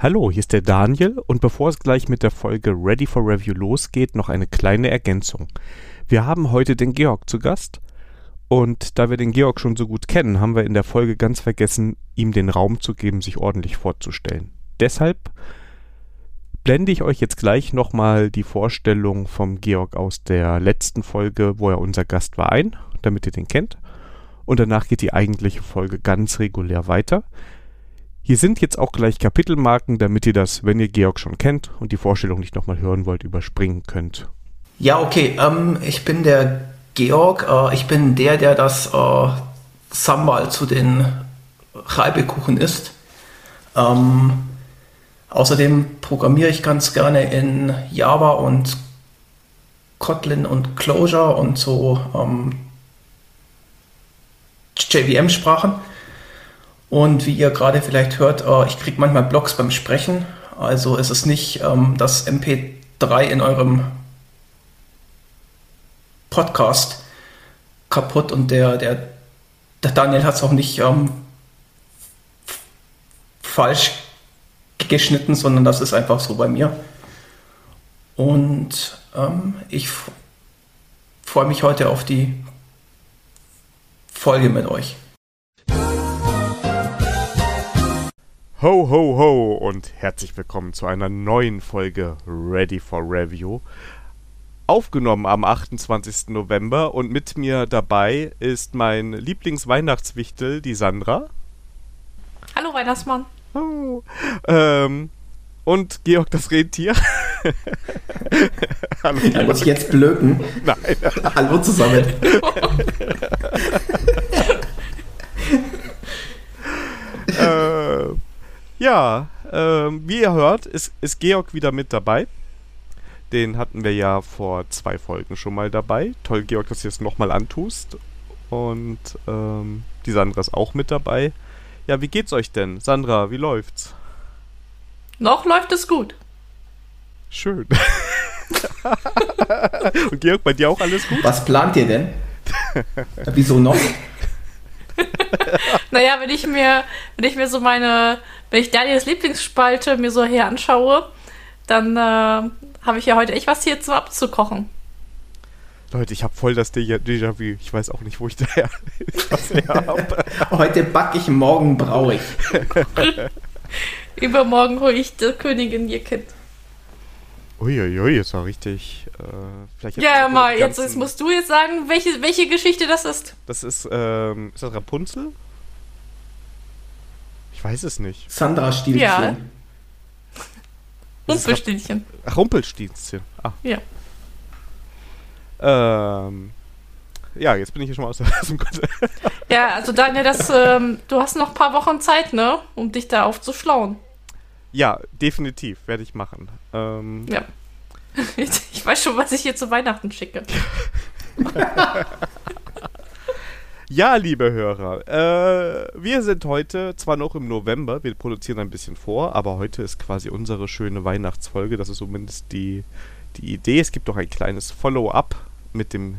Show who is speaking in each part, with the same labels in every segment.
Speaker 1: Hallo, hier ist der Daniel und bevor es gleich mit der Folge Ready for Review losgeht, noch eine kleine Ergänzung. Wir haben heute den Georg zu Gast und da wir den Georg schon so gut kennen, haben wir in der Folge ganz vergessen, ihm den Raum zu geben, sich ordentlich vorzustellen. Deshalb blende ich euch jetzt gleich nochmal die Vorstellung vom Georg aus der letzten Folge, wo er unser Gast war, ein, damit ihr den kennt. Und danach geht die eigentliche Folge ganz regulär weiter. Hier sind jetzt auch gleich Kapitelmarken, damit ihr das, wenn ihr Georg schon kennt und die Vorstellung nicht nochmal hören wollt, überspringen könnt.
Speaker 2: Ja, okay. Ähm, ich bin der Georg. Äh, ich bin der, der das äh, Sambal zu den Reibekuchen isst. Ähm, außerdem programmiere ich ganz gerne in Java und Kotlin und Clojure und so ähm, JVM-Sprachen. Und wie ihr gerade vielleicht hört, äh, ich kriege manchmal Blogs beim Sprechen. Also ist es nicht ähm, das MP3 in eurem Podcast kaputt und der, der, der Daniel hat es auch nicht ähm, falsch geschnitten, sondern das ist einfach so bei mir. Und ähm, ich freue mich heute auf die Folge mit euch.
Speaker 1: Ho, ho, ho und herzlich willkommen zu einer neuen Folge Ready for Review. Aufgenommen am 28. November und mit mir dabei ist mein Lieblingsweihnachtswichtel, die Sandra.
Speaker 3: Hallo Weihnachtsmann.
Speaker 1: Oh, ähm, und Georg das Rentier.
Speaker 2: Hallo, ja, muss ich jetzt blöken?
Speaker 1: Nein.
Speaker 2: Hallo zusammen.
Speaker 1: äh, ja, äh, wie ihr hört, ist, ist Georg wieder mit dabei. Den hatten wir ja vor zwei Folgen schon mal dabei. Toll, Georg, dass du es nochmal antust. Und ähm, die Sandra ist auch mit dabei. Ja, wie geht's euch denn? Sandra, wie läuft's?
Speaker 3: Noch läuft es gut.
Speaker 1: Schön. Und Georg, bei dir auch alles gut?
Speaker 2: Was plant ihr denn? Wieso noch?
Speaker 3: naja, wenn ich mir, wenn ich mir so meine, wenn ich Daniels Lieblingsspalte mir so her anschaue, dann äh, habe ich ja heute echt was hier zu abzukochen.
Speaker 1: Leute, ich habe voll das Déjà-vu. Ich weiß auch nicht, wo ich daher was her habe.
Speaker 2: Heute backe ich, morgen brauche ich.
Speaker 3: Übermorgen hole ich die Königin ihr Kind.
Speaker 1: Uiuiui, das war richtig.
Speaker 3: Äh, ja, ja, mal, jetzt, jetzt, musst du jetzt sagen, welche, welche Geschichte das ist.
Speaker 1: Das ist, ähm, ist das Rapunzel? Ich weiß es nicht.
Speaker 2: Sandra Stielchen. Ja.
Speaker 3: Rumpelstilzchen.
Speaker 1: Ach, Rumpelstilzchen. Ah.
Speaker 3: Ja.
Speaker 1: Ähm. Ja, jetzt bin ich hier schon mal aus, aus dem
Speaker 3: Konzept. Ja, also Daniel, das, ähm, du hast noch ein paar Wochen Zeit, ne? Um dich da aufzuschlauen.
Speaker 1: Ja, definitiv, werde ich machen. Ähm,
Speaker 3: ja. Ich weiß schon, was ich hier zu Weihnachten schicke.
Speaker 1: ja, liebe Hörer, äh, wir sind heute zwar noch im November, wir produzieren ein bisschen vor, aber heute ist quasi unsere schöne Weihnachtsfolge. Das ist zumindest die, die Idee. Es gibt auch ein kleines Follow-up mit dem,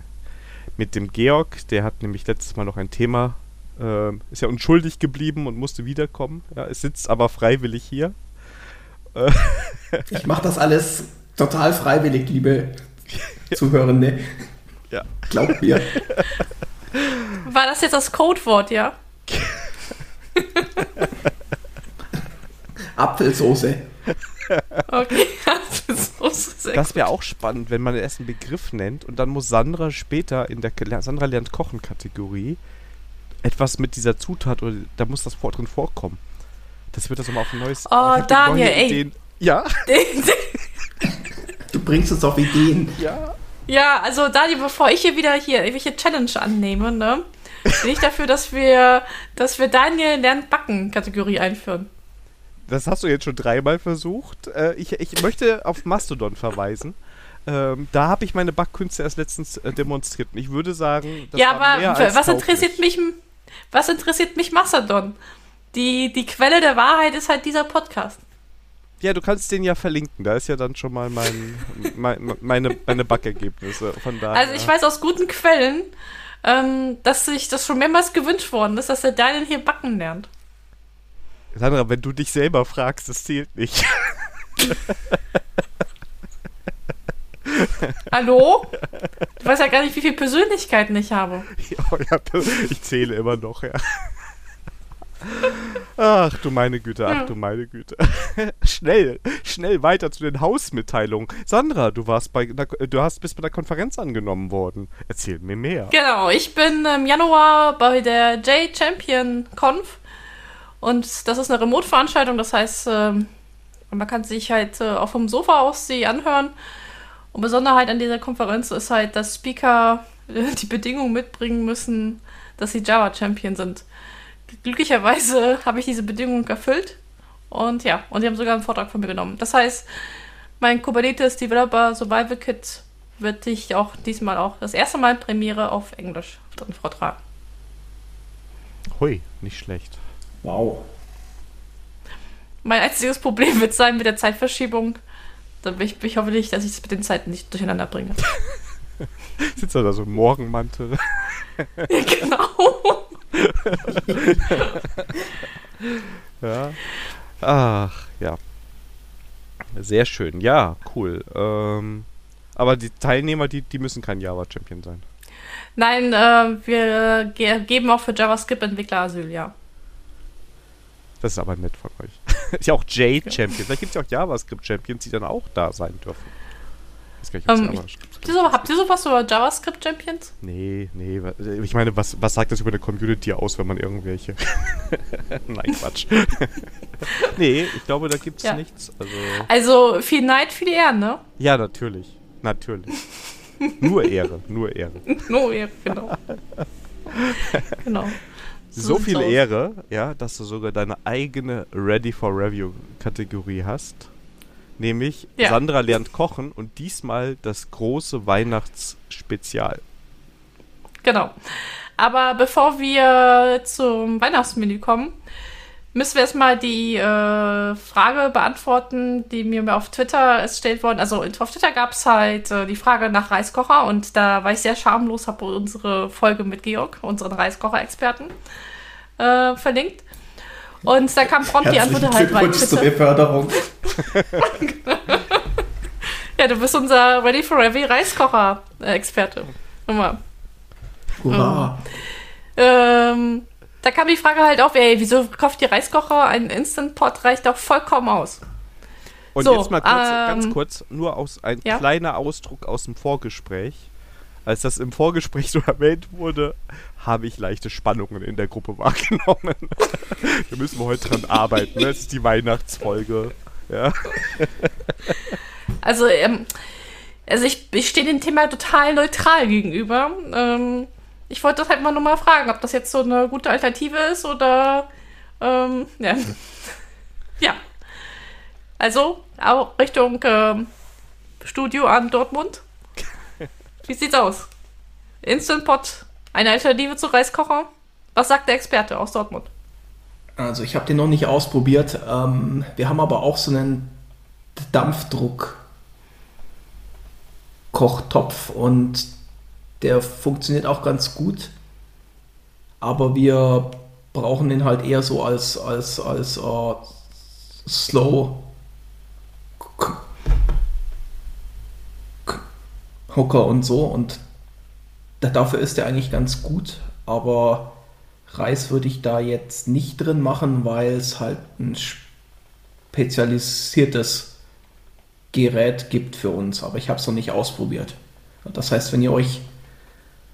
Speaker 1: mit dem Georg. Der hat nämlich letztes Mal noch ein Thema, äh, ist ja unschuldig geblieben und musste wiederkommen. Ja, es sitzt aber freiwillig hier.
Speaker 2: Ich mache das alles total freiwillig, liebe Zuhörende.
Speaker 1: Ja.
Speaker 2: Glaubt mir.
Speaker 3: War das jetzt das Codewort, ja?
Speaker 2: Apfelsoße.
Speaker 3: Okay, Apfelsoße.
Speaker 1: Das wäre auch spannend, wenn man erst einen Begriff nennt und dann muss Sandra später in der Sandra lernt Kochen Kategorie etwas mit dieser Zutat oder da muss das vor drin vorkommen. Das wird das nochmal auf ein neues.
Speaker 3: Oh, Daniel, ey. Ideen.
Speaker 1: Ja.
Speaker 2: du bringst uns auf Ideen.
Speaker 1: Ja.
Speaker 3: Ja, also Daniel, bevor ich hier wieder hier irgendwelche Challenge annehme, ne, bin ich dafür, dass wir, dass wir Daniel lernt backen Kategorie einführen.
Speaker 1: Das hast du jetzt schon dreimal versucht. Äh, ich, ich möchte auf Mastodon verweisen. Ähm, da habe ich meine Backkünste erst letztens äh, demonstriert. Und ich würde sagen,
Speaker 3: das ja, aber was interessiert mich, was interessiert mich Mastodon? Die, die Quelle der Wahrheit ist halt dieser Podcast.
Speaker 1: Ja, du kannst den ja verlinken. Da ist ja dann schon mal mein, mein meine, meine Backergebnisse. Von daher.
Speaker 3: Also ich weiß aus guten Quellen, ähm, dass sich das schon mehrmals gewünscht worden ist, dass der Daniel hier backen lernt.
Speaker 1: Sandra, wenn du dich selber fragst, das zählt nicht.
Speaker 3: Hallo? Du weißt ja gar nicht, wie viele Persönlichkeiten ich habe.
Speaker 1: Ja, ich zähle immer noch, ja. Ach du meine Güte, ach du meine Güte. schnell, schnell weiter zu den Hausmitteilungen. Sandra, du warst bei einer, du hast bist bei der Konferenz angenommen worden. Erzähl mir mehr.
Speaker 3: Genau, ich bin im Januar bei der J Champion Conf und das ist eine Remote-Veranstaltung, das heißt, ähm, man kann sich halt äh, auch vom Sofa aus sie anhören. Und Besonderheit an dieser Konferenz ist halt, dass Speaker die Bedingungen mitbringen müssen, dass sie Java Champion sind glücklicherweise habe ich diese Bedingung erfüllt. Und ja, und sie haben sogar einen Vortrag von mir genommen. Das heißt, mein Kubernetes Developer Survival Kit wird ich auch diesmal auch das erste Mal Premiere auf Englisch drin vortragen.
Speaker 1: Hui, nicht schlecht.
Speaker 2: Wow.
Speaker 3: Mein einziges Problem wird sein mit der Zeitverschiebung. Da bin ich, ich hoffe nicht, dass ich es mit den Zeiten nicht durcheinander bringe.
Speaker 1: Sitzt da so Morgenmantel?
Speaker 3: ja, genau.
Speaker 1: ja. Ach, ja. Sehr schön. Ja, cool. Ähm, aber die Teilnehmer, die, die müssen kein Java-Champion sein.
Speaker 3: Nein, äh, wir ge geben auch für JavaScript-Entwickler Asyl, ja.
Speaker 1: Das ist aber nett von euch. ist ja auch J-Champion. Vielleicht gibt es ja auch JavaScript-Champions, die dann auch da sein dürfen.
Speaker 3: Weiß gar nicht, um, ich, habt, ihr so, habt ihr sowas über JavaScript Champions?
Speaker 1: Nee, nee. Ich meine, was, was sagt das über eine Community aus, wenn man irgendwelche. Nein, Quatsch. nee, ich glaube, da gibt es ja. nichts. Also,
Speaker 3: also viel Neid, viel Ehre, ne?
Speaker 1: Ja, natürlich. Natürlich. nur Ehre, nur Ehre.
Speaker 3: nur Ehre, genau. genau.
Speaker 1: So, so viel. Ehre, ja, dass du sogar deine eigene Ready for Review Kategorie hast nämlich ja. Sandra lernt kochen und diesmal das große Weihnachtsspezial.
Speaker 3: Genau. Aber bevor wir zum Weihnachtsmenü kommen, müssen wir erstmal die äh, Frage beantworten, die mir auf Twitter gestellt worden. Also auf Twitter gab es halt äh, die Frage nach Reiskocher und da war ich sehr schamlos, habe unsere Folge mit Georg, unseren Reiskocher-Experten, äh, verlinkt. Und da kam prompt die Antwort halt rein.
Speaker 2: zur Beförderung.
Speaker 3: Ja, du bist unser Ready for Heavy Reiskocher-Experte. Nochmal.
Speaker 2: Hurra.
Speaker 3: Ähm, da kam die Frage halt auf, ey, wieso kauft ihr Reiskocher? Ein Instant Pot reicht doch vollkommen aus.
Speaker 1: Und so, jetzt mal kurz, ähm, ganz kurz, nur aus ein ja? kleiner Ausdruck aus dem Vorgespräch. Als das im Vorgespräch so erwähnt wurde, habe ich leichte Spannungen in der Gruppe wahrgenommen. da müssen wir heute dran arbeiten. Ne? Das ist die Weihnachtsfolge. Ja.
Speaker 3: Also, ähm, also ich, ich stehe dem Thema total neutral gegenüber. Ähm, ich wollte das halt mal nur mal fragen, ob das jetzt so eine gute Alternative ist oder ähm, ja. ja. Also, auch Richtung ähm, Studio an Dortmund. Wie sieht's aus? Instant Pot, eine Alternative zu Reiskocher? Was sagt der Experte aus Dortmund?
Speaker 2: Also ich habe den noch nicht ausprobiert. Ähm, wir haben aber auch so einen Dampfdruck Kochtopf und der funktioniert auch ganz gut. Aber wir brauchen den halt eher so als, als, als uh, Slow Hocker und so. Und dafür ist er eigentlich ganz gut. Aber Reis würde ich da jetzt nicht drin machen, weil es halt ein spezialisiertes Gerät gibt für uns. Aber ich habe es noch nicht ausprobiert. Das heißt, wenn ihr euch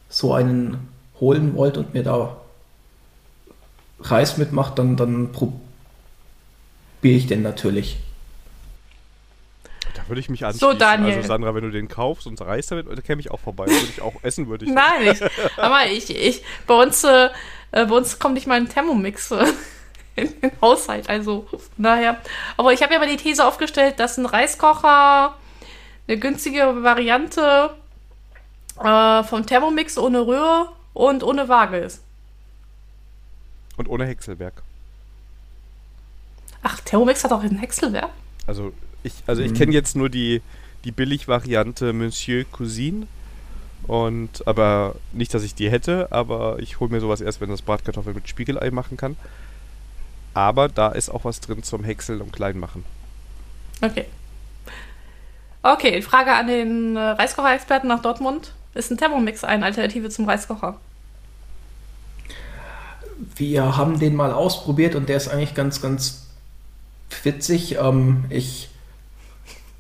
Speaker 2: so einen holen wollt und mir da Reis mitmacht, dann, dann probiere ich den natürlich.
Speaker 1: Da würde ich mich anschließen.
Speaker 3: So, Daniel.
Speaker 1: Also Sandra, wenn du den kaufst und Reis damit, dann käme ich auch vorbei. Würde ich auch essen, würde ich.
Speaker 3: Nein, ich, aber ich, ich, bei uns, äh, bei uns kommt nicht mal ein Thermomix äh, in den Haushalt, also naja. Aber ich habe ja mal die These aufgestellt, dass ein Reiskocher eine günstige Variante äh, vom Thermomix ohne Röhre und ohne Waage ist.
Speaker 1: Und ohne Häckselwerk.
Speaker 3: Ach, Thermomix hat auch ein Häckselwerk?
Speaker 1: Also ich, also ich mhm. kenne jetzt nur die, die Billig-Variante Monsieur Cousine. Und, aber nicht, dass ich die hätte, aber ich hole mir sowas erst, wenn das Bratkartoffel mit Spiegelei machen kann. Aber da ist auch was drin zum Häckseln und Kleinmachen.
Speaker 3: Okay. Okay, Frage an den äh, Reiskocher-Experten nach Dortmund. Ist ein Thermomix eine Alternative zum Reiskocher?
Speaker 2: Wir haben den mal ausprobiert und der ist eigentlich ganz, ganz witzig. Ähm, ich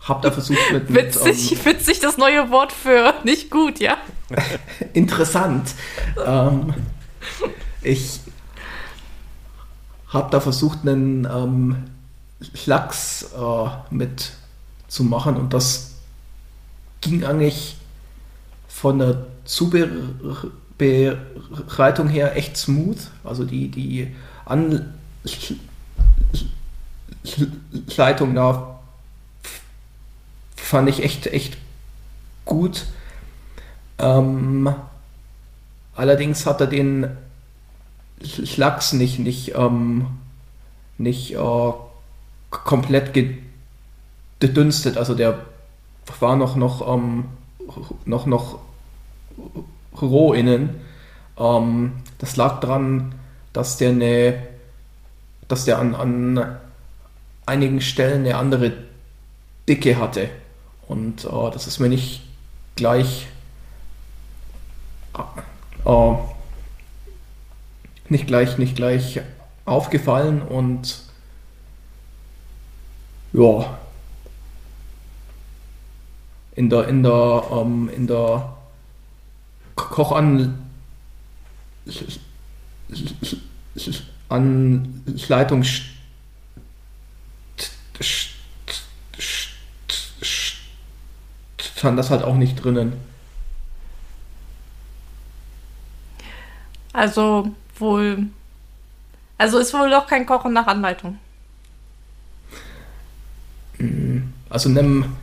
Speaker 2: habe da versucht mit... mit
Speaker 3: witzig,
Speaker 2: ähm,
Speaker 3: witzig, das neue Wort für nicht gut, ja?
Speaker 2: interessant. ähm, ich habe da versucht, einen ähm, Lachs äh, mit zu machen und das ging eigentlich von der Zubereitung her echt smooth. Also die, die Anleitung da fand ich echt, echt gut. Ähm, allerdings hat er den Lachs nicht, nicht, ähm, nicht äh, komplett gedünstet. Also der war noch, noch, ähm, noch, noch roh innen. Ähm, das lag daran, dass der eine, dass der an, an einigen Stellen eine andere Dicke hatte. Und äh, das ist mir nicht gleich äh, nicht gleich, nicht gleich aufgefallen und ja, in der, in der, ähm, in der Kochanleitung stand das halt auch nicht drinnen.
Speaker 3: Also wohl. Also ist wohl doch kein Kochen nach Anleitung.
Speaker 2: Also einem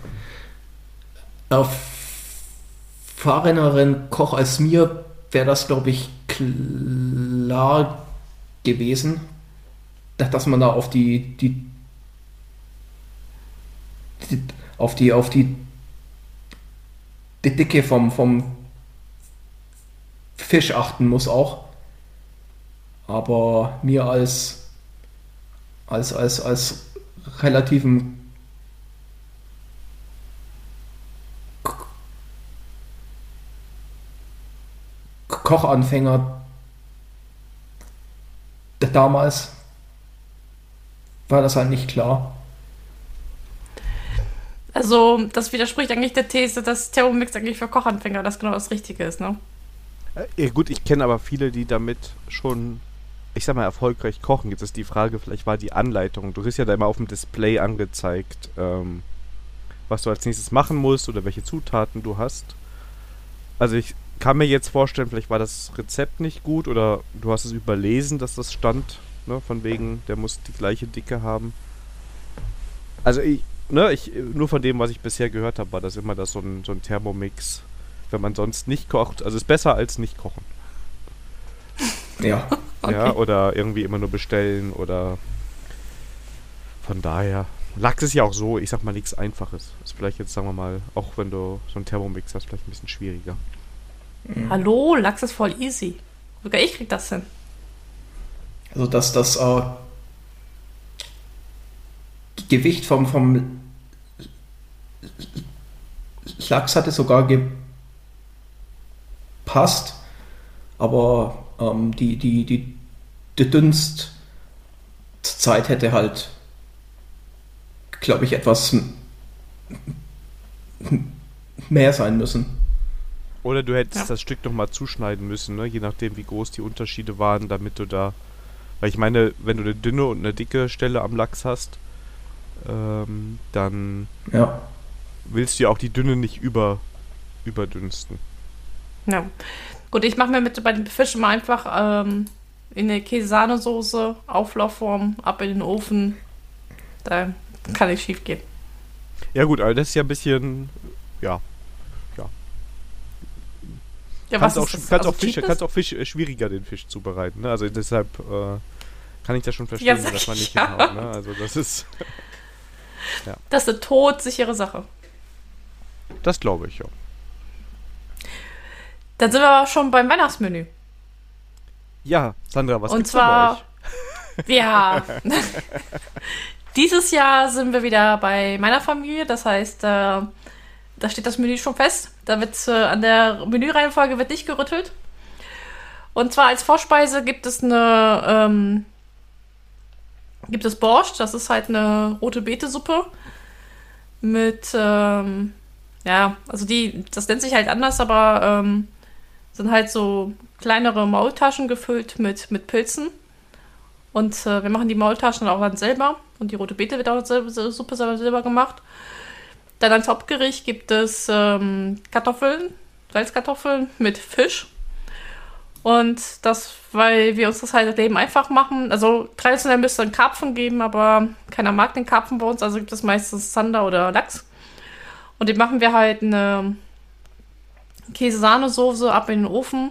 Speaker 2: erfahreneren Koch als mir wäre das, glaube ich, klar gewesen, dass man da auf die, die, die auf die auf die, die Dicke vom, vom Fisch achten muss auch. Aber mir als als als als relativen Kochanfänger damals war das halt nicht klar.
Speaker 3: Also, das widerspricht eigentlich der These, dass Thermomix eigentlich für Kochanfänger das genau das Richtige ist, ne?
Speaker 1: Ja, gut, ich kenne aber viele, die damit schon, ich sag mal, erfolgreich kochen. Jetzt ist die Frage, vielleicht war die Anleitung. Du wirst ja da immer auf dem Display angezeigt, ähm, was du als nächstes machen musst oder welche Zutaten du hast. Also ich kann mir jetzt vorstellen, vielleicht war das Rezept nicht gut oder du hast es überlesen, dass das stand, ne, von wegen, der muss die gleiche Dicke haben. Also ich, ne, ich, nur von dem, was ich bisher gehört habe, war das immer das so ein, so ein Thermomix, wenn man sonst nicht kocht. Also ist besser als nicht kochen.
Speaker 2: Ja.
Speaker 3: Okay.
Speaker 1: Ja, oder irgendwie immer nur bestellen oder von daher. Lachs ist ja auch so, ich sag mal, nichts Einfaches. Ist vielleicht jetzt, sagen wir mal, auch wenn du so einen Thermomix hast, vielleicht ein bisschen schwieriger.
Speaker 3: Mhm. Hallo, Lachs ist voll easy. Sogar ich krieg das hin.
Speaker 2: Also dass das äh, Gewicht vom, vom Lachs hatte sogar gepasst, aber ähm, die, die, die, die Dünstzeit hätte halt, glaube ich, etwas mehr sein müssen.
Speaker 1: Oder du hättest
Speaker 3: Ja.
Speaker 1: das Stück nochmal zuschneiden müssen, ne? je nachdem, wie groß die Unterschiede waren, damit du da. Weil ich meine, wenn du eine dünne und eine dicke Stelle am Lachs hast, ähm, dann
Speaker 2: Ja.
Speaker 1: Willst du ja auch die dünne nicht über, überdünsten.
Speaker 3: Ja. Gut, ich mache mir mit bei den Fischen mal einfach ähm, in eine Käse-Sahnesoße, Auflaufform, ab in den Ofen. Da kann nicht schief gehen.
Speaker 1: Ja gut, aber das ist ja ein bisschen, ja.
Speaker 3: Ja,
Speaker 1: kannst
Speaker 3: was
Speaker 1: auch,
Speaker 3: ist das?
Speaker 1: kannst
Speaker 3: Also
Speaker 1: auch Fisch, kannst auch Fisch äh, schwieriger den Fisch zubereiten. Ne? Also deshalb äh, kann ich das schon verstehen,
Speaker 3: Ja,
Speaker 1: dass man
Speaker 3: ich
Speaker 1: nicht
Speaker 3: ja.
Speaker 1: hinhaut. Ne? Also das ist,
Speaker 3: Das ist eine todsichere Sache.
Speaker 1: Das glaube ich ja.
Speaker 3: Dann sind wir aber schon beim Weihnachtsmenü.
Speaker 1: Ja, Sandra, was
Speaker 3: Und
Speaker 1: gibt's
Speaker 3: zwar-
Speaker 1: denn
Speaker 3: Ja. Dieses Jahr sind wir wieder bei meiner Familie. Das heißt, äh, da steht das Menü schon fest. Da wird äh, an der Menüreihenfolge wird nicht gerüttelt. Und zwar als Vorspeise gibt es eine ähm, gibt es Borscht. Das ist halt eine rote Betesuppe mit ähm, ja, also die, das nennt sich halt anders, aber ähm, sind halt so kleinere Maultaschen gefüllt mit, mit Pilzen. Und äh, wir machen die Maultaschen auch dann selber. Und die rote Beete wird auch selber, Suppe selber gemacht. Dann als Hauptgericht gibt es ähm, Kartoffeln, Salzkartoffeln mit Fisch. Und das, weil wir uns das halt Leben einfach machen. Also traditionell müsste es einen Karpfen geben, aber keiner mag den Karpfen bei uns. Also gibt es meistens Zander oder Lachs. Und den machen wir halt eine Käse-Sahne-Soße ab in den Ofen.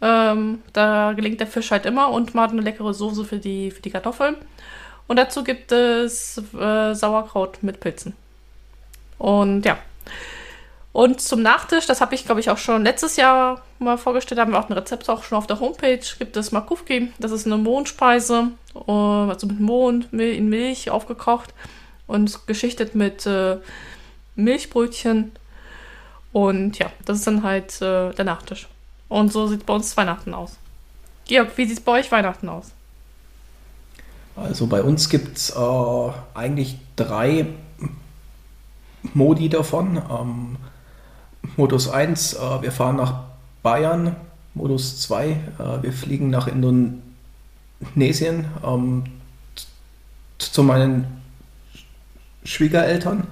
Speaker 3: Ähm, da gelingt der Fisch halt immer und man eine leckere Soße für die, für die Kartoffeln. Und dazu gibt es äh, Sauerkraut mit Pilzen. Und ja. Und zum Nachtisch, das habe ich, glaube ich, auch schon letztes Jahr mal vorgestellt, haben wir auch ein Rezept auch schon auf der Homepage, gibt es Makufki. Das ist eine Mohnspeise, äh, also mit Mohn in Milch aufgekocht und geschichtet mit äh, Milchbrötchen. Und ja, das ist dann halt äh, der Nachtisch. Und so sieht bei uns Weihnachten aus. Georg, wie sieht es bei euch Weihnachten aus?
Speaker 2: Also bei uns gibt es äh, eigentlich drei Modi davon. Ähm, Modus 1, äh, wir fahren nach Bayern. Modus 2, äh, wir fliegen nach Indonesien ähm, zu meinen Schwiegereltern.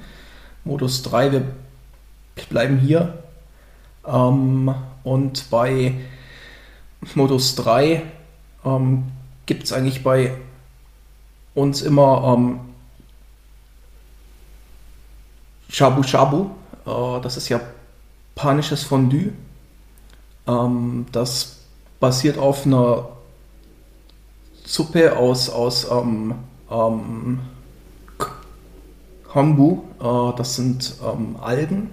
Speaker 2: Modus 3, wir bleiben hier. Ähm, und bei Modus 3 ähm, gibt es eigentlich bei uns immer ähm, Shabu Shabu. Äh, das ist japanisches Fondue. Ähm, das basiert auf einer Suppe aus, aus ähm, ähm, Kombu, das sind ähm, Algen.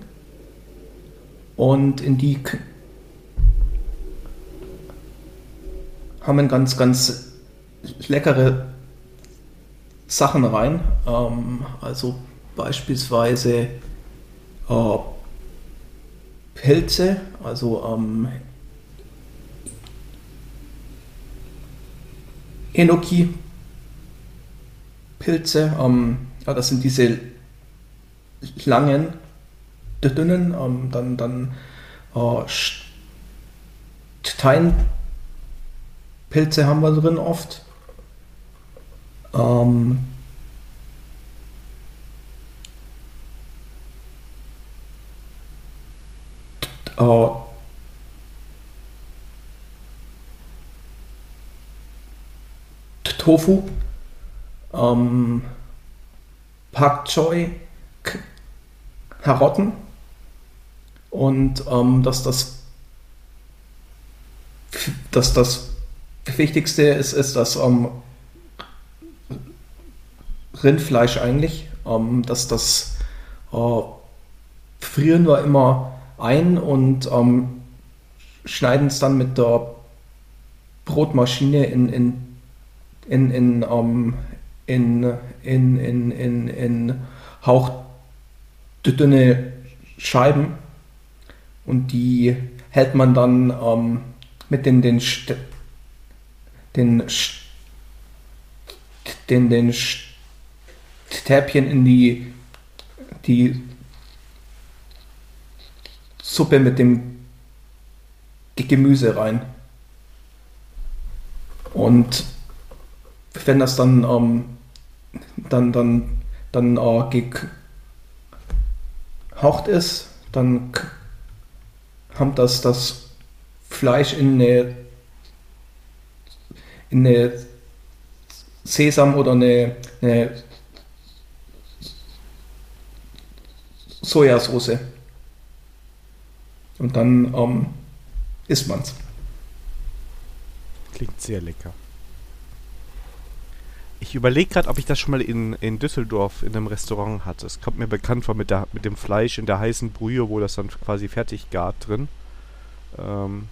Speaker 2: Und in die haben ganz, ganz leckere Sachen rein. Ähm, also beispielsweise äh, Pilze, also ähm, Enoki-Pilze. Ähm, ja, das sind diese langen, dünnen, ähm, dann, dann äh, Steinpilze haben wir drin oft. Ähm, äh, Tofu. Ähm, Pak Choi, Karotten und ähm, dass das, dass das Wichtigste ist, ist das ähm, Rindfleisch eigentlich, ähm, dass das äh, frieren wir immer ein und ähm, schneiden es dann mit der Brotmaschine in, in, in, in, ähm, in, in, in, in, in hauchdünne Scheiben und die hält man dann ähm, mit den, den, den, den, den Stäbchen in die, die Suppe mit dem Gemüse rein. Und wenn das dann ähm, dann, dann, dann äh, gehaucht ist, dann kommt das, das Fleisch in eine, in eine Sesam oder eine, eine Sojasauce. Und dann ähm, isst man's.
Speaker 1: Klingt sehr lecker. Ich überlege gerade, ob ich das schon mal in, in Düsseldorf in einem Restaurant hatte. Es kommt mir bekannt vor mit, der, mit dem Fleisch in der heißen Brühe, wo das dann quasi fertig gart drin. Ähm,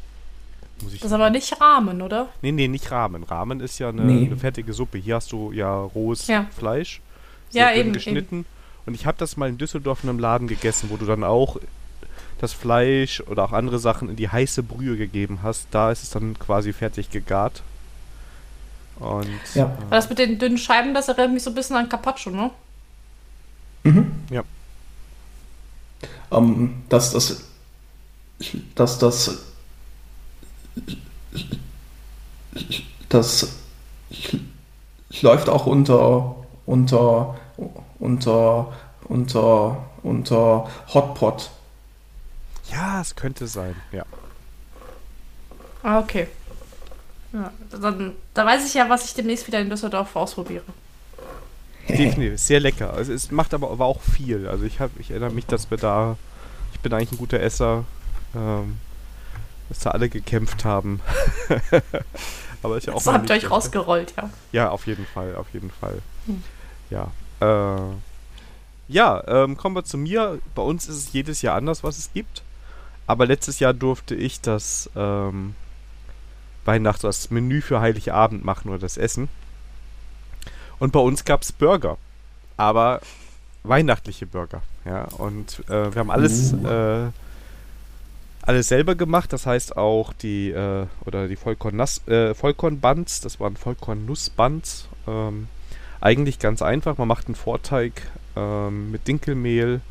Speaker 3: Muss ich das ist aber nicht Rahmen, oder?
Speaker 1: Nee, nee, nicht Rahmen. Rahmen ist ja eine, nee. eine fertige Suppe. Hier hast du ja rohes ja. Fleisch.
Speaker 3: Ja, eben.
Speaker 1: Geschnitten. Eben. Und ich habe das mal in Düsseldorf in einem Laden gegessen, wo du dann auch das Fleisch oder auch andere Sachen in die heiße Brühe gegeben hast. Da ist es dann quasi fertig gegart. Und,
Speaker 3: ja. Äh, das mit den dünnen Scheiben, das erinnert mich so ein bisschen an Carpaccio, ne?
Speaker 2: Mhm.
Speaker 1: Ja.
Speaker 2: Ähm, dass das, dass das, das läuft auch unter, unter, unter, unter, unter Hotpot.
Speaker 1: Ja, es könnte sein, ja.
Speaker 3: Ah, okay. Ja, dann, da weiß ich ja, was ich demnächst wieder in Düsseldorf ausprobiere.
Speaker 1: Definitiv, sehr lecker. Also es macht aber, aber auch viel. Also ich, hab, ich erinnere mich, dass wir da, ich bin eigentlich ein guter Esser, ähm, dass da alle gekämpft haben. aber ist ja auch
Speaker 3: so habt ihr euch rausgerollt, ja.
Speaker 1: Ja, auf jeden Fall, auf jeden Fall. Hm. Ja. Äh, ja, ähm, kommen wir zu mir. Bei uns ist es jedes Jahr anders, was es gibt. Aber letztes Jahr durfte ich das ähm, Weihnachts- das Menü für Heiligabend machen oder das Essen. Und bei uns gab es Burger. Aber weihnachtliche Burger. Ja, und äh, wir haben alles, uh. äh, alles selber gemacht. Das heißt auch die, äh, oder die Vollkorn-Buns, äh, Vollkorn das waren Vollkorn-Nuss-Buns. Ähm, eigentlich ganz einfach. Man macht einen Vorteig ähm, mit Dinkelmehl.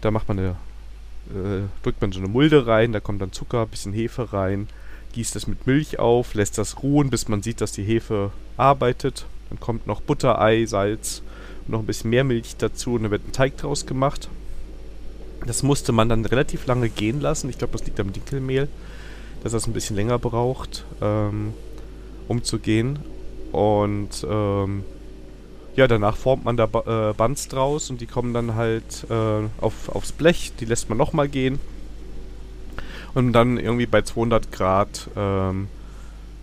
Speaker 1: Da macht man eine, äh, drückt man so eine Mulde rein, da kommt dann Zucker, bisschen Hefe rein, gießt es mit Milch auf, lässt das ruhen, bis man sieht, dass die Hefe arbeitet. Dann kommt noch Butter, Ei, Salz und noch ein bisschen mehr Milch dazu und dann wird ein Teig draus gemacht. Das musste man dann relativ lange gehen lassen. Ich glaube, das liegt am Dinkelmehl, dass das ein bisschen länger braucht, ähm, um zu gehen. Und ähm, ja, danach formt man da äh, Buns draus und die kommen dann halt äh, auf, aufs Blech. Die lässt man nochmal gehen. Und dann irgendwie bei 200 Grad ähm,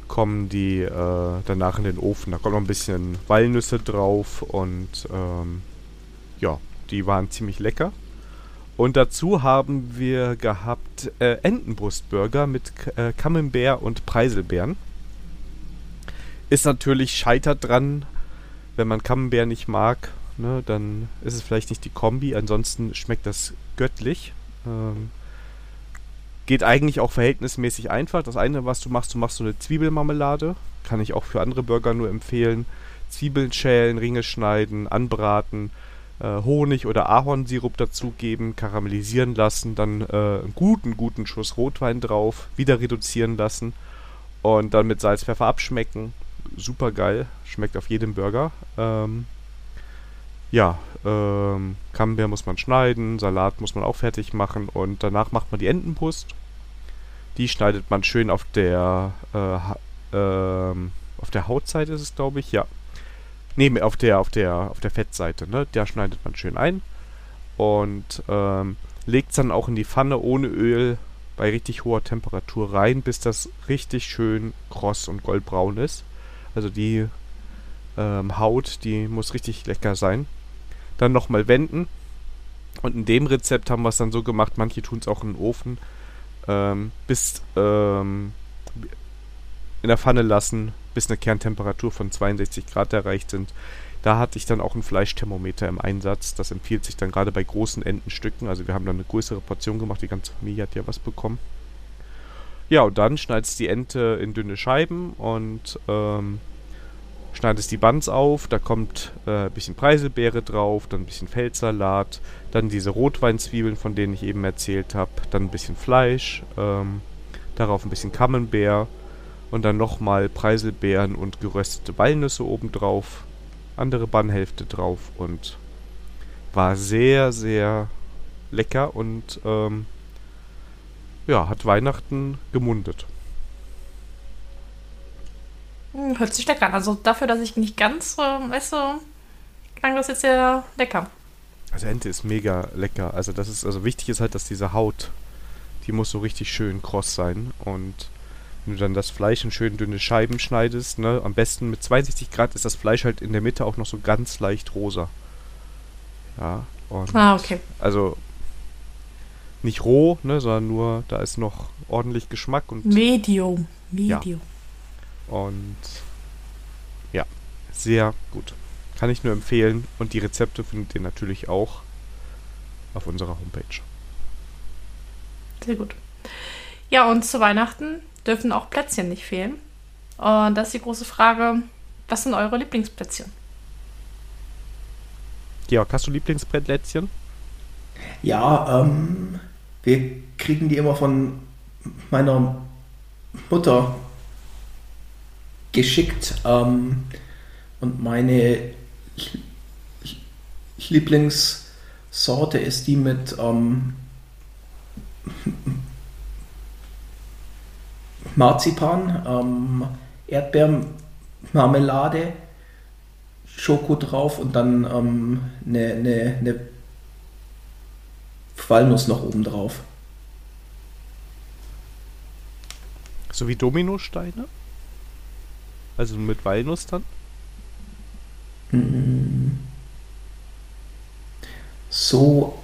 Speaker 1: kommen die äh, danach in den Ofen. Da kommt noch ein bisschen Walnüsse drauf und ähm, ja, die waren ziemlich lecker. Und dazu haben wir gehabt äh, Entenbrustburger mit äh, Camembert und Preiselbeeren. Ist natürlich scheitert dran wenn man Camembert nicht mag, ne, dann ist es vielleicht nicht die Kombi. Ansonsten schmeckt das göttlich. Ähm, geht eigentlich auch verhältnismäßig einfach. Das eine, was du machst, du machst so eine Zwiebelmarmelade. Kann ich auch für andere Burger nur empfehlen. Zwiebeln schälen, Ringe schneiden, anbraten, äh, Honig oder Ahornsirup dazugeben, karamellisieren lassen, dann äh, einen guten, guten Schuss Rotwein drauf, wieder reduzieren lassen und dann mit Salz, Pfeffer abschmecken super geil. Schmeckt auf jedem Burger. Ähm, ja, ähm, Camembert muss man schneiden, Salat muss man auch fertig machen und danach macht man die Entenbrust. Die schneidet man schön auf der äh, ähm, auf der Hautseite ist es, glaube ich, ja. Ne, auf der auf der auf der Fettseite, ne? Da schneidet man schön ein und ähm, legt es dann auch in die Pfanne ohne Öl bei richtig hoher Temperatur rein, bis das richtig schön kross und goldbraun ist. Also die ähm, Haut, die muss richtig lecker sein. Dann nochmal wenden. Und in dem Rezept haben wir es dann so gemacht, manche tun es auch in den Ofen, ähm, bis ähm, in der Pfanne lassen, bis eine Kerntemperatur von 62 Grad erreicht sind. Da hatte ich dann auch ein Fleischthermometer im Einsatz. Das empfiehlt sich dann gerade bei großen Entenstücken. Also wir haben dann eine größere Portion gemacht. Die ganze Familie hat ja was bekommen. Ja, und dann schneidest du die Ente in dünne Scheiben und ähm, schneidest die Buns auf. Da kommt äh, ein bisschen Preiselbeere drauf, dann ein bisschen Feldsalat, dann diese Rotweinzwiebeln, von denen ich eben erzählt habe, dann ein bisschen Fleisch, ähm, darauf ein bisschen Camembert und dann nochmal Preiselbeeren und geröstete Walnüsse obendrauf, andere Bannhälfte drauf und war sehr, sehr lecker und ähm, ja, hat Weihnachten gemundet.
Speaker 3: Hm, hört sich lecker an. Also dafür, dass ich nicht ganz, äh, weißt du, klang das jetzt sehr lecker.
Speaker 1: Also Ente ist mega lecker. Also das ist, also wichtig ist halt, dass diese Haut, die muss so richtig schön kross sein. Und wenn du dann das Fleisch in schön dünne Scheiben schneidest, ne, am besten mit 62 Grad ist das Fleisch halt in der Mitte auch noch so ganz leicht rosa. Ja.
Speaker 3: Und ah, okay.
Speaker 1: Also nicht roh, ne, sondern nur, da ist noch ordentlich Geschmack und.
Speaker 3: Medium. Medium.
Speaker 1: Ja. Und ja, sehr gut. Kann ich nur empfehlen. Und die Rezepte findet ihr natürlich auch auf unserer Homepage.
Speaker 3: Sehr gut. Ja, und zu Weihnachten dürfen auch Plätzchen nicht fehlen. Und das ist die große Frage, was sind eure Lieblingsplätzchen?
Speaker 1: Georg, hast du Lieblingsplätzchen?
Speaker 2: Ja, ähm, wir kriegen die immer von meiner Mutter geschickt. Ähm, und meine Lieblingssorte ist die mit ähm, Marzipan, ähm, Erdbeermarmelade, Schoko drauf und dann ähm, eine, eine, eine Walnuss noch oben drauf.
Speaker 1: So wie Dominosteine? Also mit Walnuss dann?
Speaker 2: So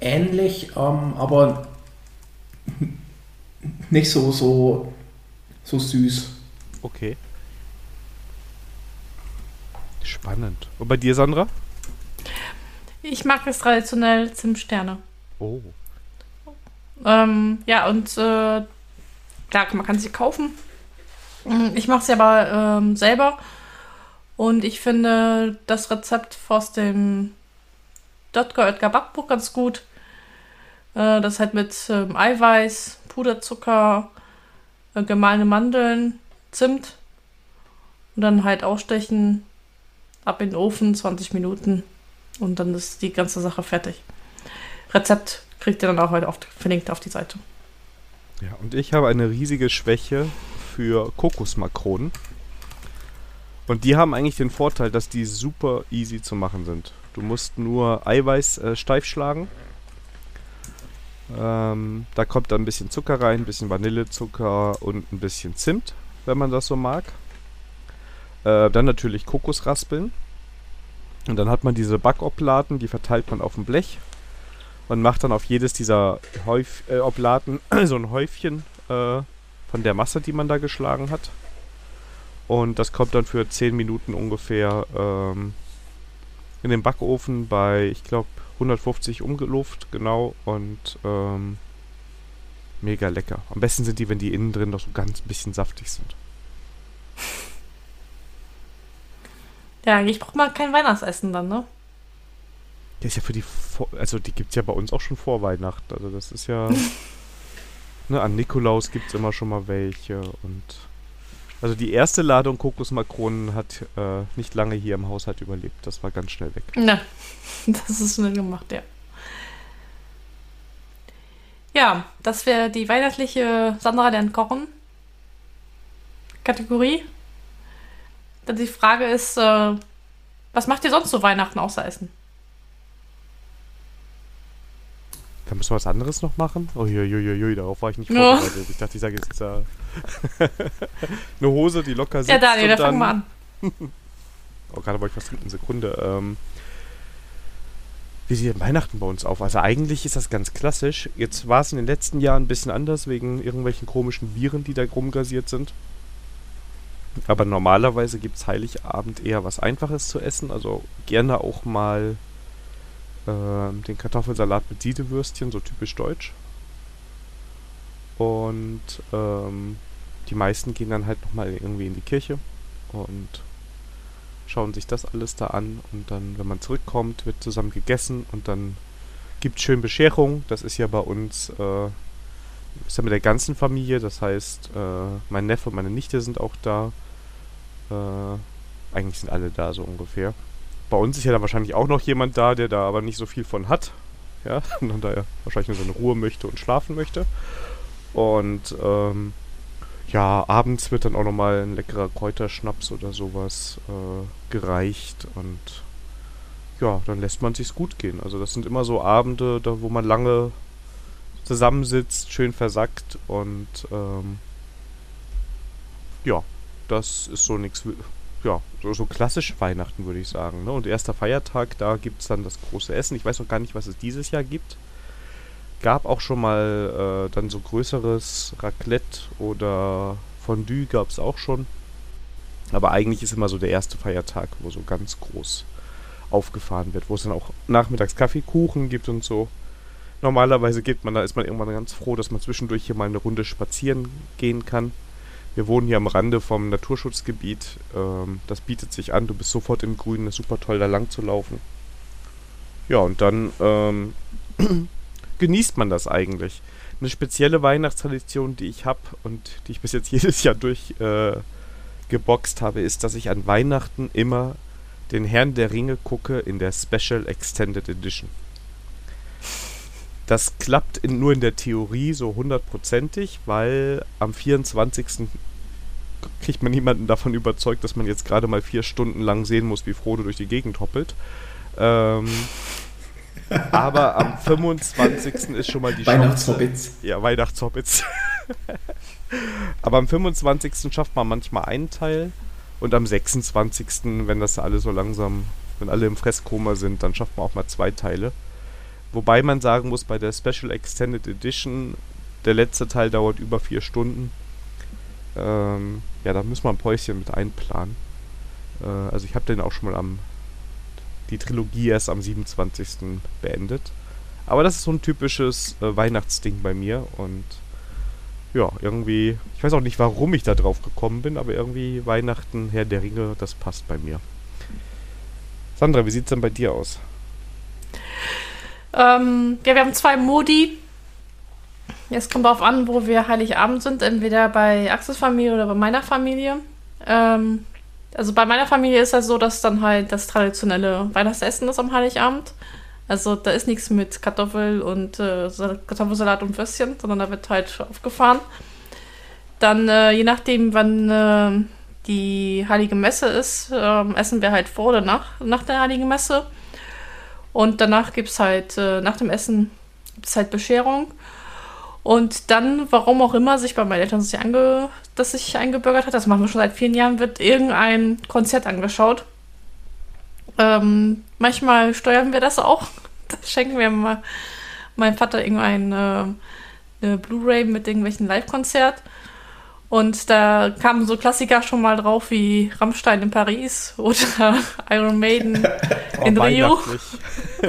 Speaker 2: ähnlich, ähm, aber nicht so, so, so süß.
Speaker 1: Okay. Spannend. Und bei dir, Sandra?
Speaker 3: Ich mag es traditionell Zimtsterne.
Speaker 1: Oh.
Speaker 3: Ähm, ja, und äh, klar, man kann sie kaufen. Mm, Ich mache sie aber ähm, selber. Und ich finde das Rezept aus dem Dotger Oetker Backbuch ganz gut. Äh, das halt mit ähm, Eiweiß, Puderzucker, äh, gemahlene Mandeln, Zimt. Und dann halt ausstechen, ab in den Ofen, 20 Minuten. Und dann ist die ganze Sache fertig. Rezept kriegt ihr dann auch heute oft verlinkt auf die Seite.
Speaker 1: Ja, und ich habe eine riesige Schwäche für Kokosmakronen. Und die haben eigentlich den Vorteil, dass die super easy zu machen sind. Du musst nur Eiweiß äh, steif schlagen. Ähm, da kommt dann ein bisschen Zucker rein, ein bisschen Vanillezucker und ein bisschen Zimt, wenn man das so mag. Äh, dann natürlich Kokosraspeln. Und dann hat man diese Backoblaten, die verteilt man auf dem Blech und macht dann auf jedes dieser Häuf äh, Oblaten so ein Häufchen äh, von der Masse, die man da geschlagen hat. Und das kommt dann für 10 Minuten ungefähr ähm, in den Backofen bei, ich glaube, 150 Umgeluft, genau. Und ähm, mega lecker. Am besten sind die, wenn die innen drin noch so ganz bisschen saftig sind.
Speaker 3: Ja, eigentlich braucht man kein Weihnachtsessen dann, ne?
Speaker 1: Der ist ja für die, vor also die gibt es ja bei uns auch schon vor Weihnachten. Also das ist ja, ne, an Nikolaus gibt es immer schon mal welche und also die erste Ladung Kokosmakronen hat äh, nicht lange hier im Haushalt überlebt. Das war ganz schnell weg.
Speaker 3: Na, das ist schnell gemacht, ja. Ja, das wäre die weihnachtliche Sandra lernt kochen Kategorie. Dann die Frage ist, äh, was macht ihr sonst zu Weihnachten außer Essen?
Speaker 1: Da müssen wir was anderes noch machen? Oh, Uiuiui, darauf war ich nicht vorbereitet. Ich dachte, ich sage jetzt äh, eine Hose, die locker sitzt.
Speaker 3: Ja, Daniel,
Speaker 1: und
Speaker 3: da fangen wir
Speaker 1: dann,
Speaker 3: an.
Speaker 1: Oh, gerade wollte ich was trinken, eine Sekunde. Ähm, wie sieht Weihnachten bei uns auf? Also eigentlich ist das ganz klassisch. Jetzt war es in den letzten Jahren ein bisschen anders wegen irgendwelchen komischen Viren, die da rumgrasiert sind. Aber normalerweise gibt es Heiligabend eher was Einfaches zu essen. Also gerne auch mal ähm, den Kartoffelsalat mit Siedewürstchen, so typisch deutsch. Und ähm, die meisten gehen dann halt nochmal irgendwie in die Kirche und schauen sich das alles da an. Und dann, wenn man zurückkommt, wird zusammen gegessen und dann gibt schön Bescherung. Das ist ja bei uns, äh, ist ja mit der ganzen Familie. Das heißt, äh, mein Neffe und meine Nichte sind auch da. Äh, eigentlich sind alle da so ungefähr. Bei uns ist ja dann wahrscheinlich auch noch jemand da, der da aber nicht so viel von hat. Ja, und da er wahrscheinlich nur seine Ruhe möchte und schlafen möchte. Und ähm, ja, abends wird dann auch nochmal ein leckerer Kräuterschnaps oder sowas äh, gereicht und ja, dann lässt man sich's gut gehen. Also das sind immer so Abende, da wo man lange zusammensitzt, schön versackt und ähm, ja, das ist so nichts, ja, so, so klassisch Weihnachten würde ich sagen. Ne? Und erster Feiertag, da gibt es dann das große Essen. Ich weiß noch gar nicht, was es dieses Jahr gibt. gab auch schon mal äh, dann so größeres Raclette oder Fondue gab es auch schon. Aber eigentlich ist immer so der erste Feiertag, wo so ganz groß aufgefahren wird, wo es dann auch nachmittags Kaffeekuchen gibt und so. Normalerweise geht man da, ist man irgendwann ganz froh, dass man zwischendurch hier mal eine Runde spazieren gehen kann. Wir wohnen hier am Rande vom Naturschutzgebiet. Ähm, das bietet sich an. Du bist sofort im Grünen. ist super toll, da lang zu laufen. Ja, und dann ähm, genießt man das eigentlich. Eine spezielle Weihnachtstradition, die ich habe und die ich bis jetzt jedes Jahr durchgeboxt äh, habe, ist, dass ich an Weihnachten immer den Herrn der Ringe gucke in der Special Extended Edition. Das klappt in, nur in der Theorie so hundertprozentig, weil am 24. kriegt man niemanden davon überzeugt, dass man jetzt gerade mal vier Stunden lang sehen muss, wie Frodo durch die Gegend hoppelt. Ähm, aber am 25. ist schon mal die
Speaker 2: Weihnachtshobbits.
Speaker 1: Ja, Weihnachtshobbits. aber am 25. schafft man manchmal einen Teil und am 26., wenn das alle so langsam, wenn alle im Fresskoma sind, dann schafft man auch mal zwei Teile. Wobei man sagen muss, bei der Special Extended Edition, der letzte Teil dauert über vier Stunden. Ähm, ja, da muss man ein Päuschen mit einplanen. Äh, also ich habe den auch schon mal am die Trilogie erst am 27. beendet. Aber das ist so ein typisches äh, Weihnachtsding bei mir und ja, irgendwie, ich weiß auch nicht, warum ich da drauf gekommen bin, aber irgendwie Weihnachten, Herr der Ringe, das passt bei mir. Sandra, wie sieht es denn bei dir aus?
Speaker 3: Ähm, ja, wir haben zwei Modi. Es kommt darauf an, wo wir Heiligabend sind. Entweder bei Axels Familie oder bei meiner Familie. Ähm, also bei meiner Familie ist das so, dass dann halt das traditionelle Weihnachtsessen ist am Heiligabend. Also da ist nichts mit Kartoffel und äh, Kartoffelsalat und Würstchen, sondern da wird halt aufgefahren. Dann, äh, je nachdem, wann äh, die Heilige Messe ist, ähm, essen wir halt vor oder nach, nach der Heiligen Messe. Und danach gibt es halt, äh, nach dem Essen gibt es halt Bescherung. Und dann, warum auch immer, sich bei meinen Eltern sich ange, das sich eingebürgert hat, das machen wir schon seit vielen Jahren, wird irgendein Konzert angeschaut. Ähm, manchmal steuern wir das auch. Da schenken wir mal meinem Vater irgendein äh, Blu-ray mit irgendwelchen Live-Konzert. Und da kamen so Klassiker schon mal drauf wie Rammstein in Paris oder Iron Maiden oh, in Rio.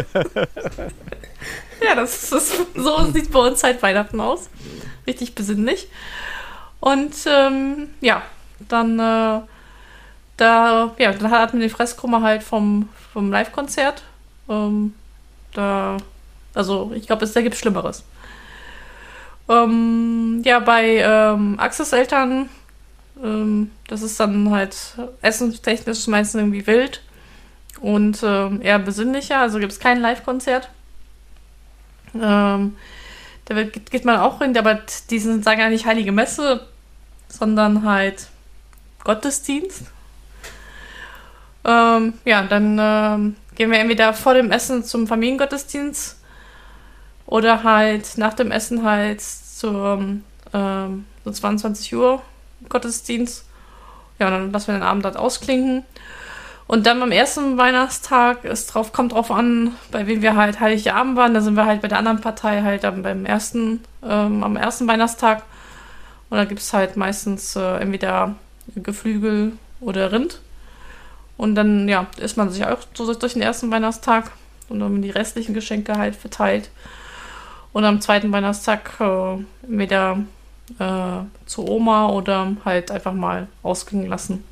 Speaker 3: ja, das ist, so sieht bei uns halt Weihnachten aus. Richtig besinnlich. Und ähm, ja, dann, äh, da, ja, dann hatten wir die Fresskummer halt vom, vom Live-Konzert. Ähm, da, also ich glaube, da gibt es Schlimmeres. Ähm, ja, bei ähm, Axis Eltern, ähm, das ist dann halt essenstechnisch meistens irgendwie wild und ähm, eher besinnlicher, also gibt es kein Live-Konzert. Ähm, da wird, geht man auch hin, aber die sind, sagen ja nicht Heilige Messe, sondern halt Gottesdienst. Ähm, ja, dann ähm, gehen wir entweder vor dem Essen zum Familiengottesdienst oder halt nach dem Essen halt zum ähm, so 22 Uhr Gottesdienst. Ja, und dann lassen wir den Abend halt ausklinken. Und dann am ersten Weihnachtstag ist drauf, kommt drauf an, bei wem wir halt Heiligabend waren. Da sind wir halt bei der anderen Partei halt beim ersten, ähm, am ersten Weihnachtstag. Und da gibt es halt meistens äh, entweder Geflügel oder Rind. Und dann, ja, isst man sich auch so durch den ersten Weihnachtstag und dann die restlichen Geschenke halt verteilt. Und am zweiten Weihnachtstag äh, entweder äh, zu Oma oder halt einfach mal ausgehen lassen,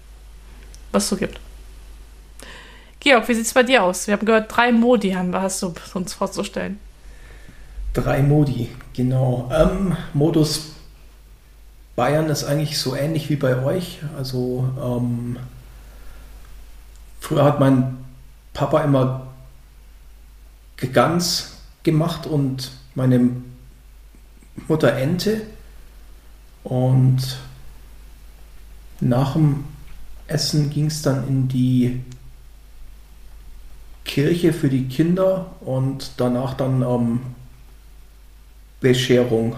Speaker 3: was so gibt. Georg, wie sieht es bei dir aus? Wir haben gehört, drei Modi haben wir, hast du uns vorzustellen.
Speaker 2: Drei Modi, genau. Ähm, Modus Bayern ist eigentlich so ähnlich wie bei euch. Also ähm, früher hat mein Papa immer Gans gemacht und meine Mutter Ente. Und nach dem Essen ging es dann in die Kirche für die Kinder und danach dann ähm, Bescherung.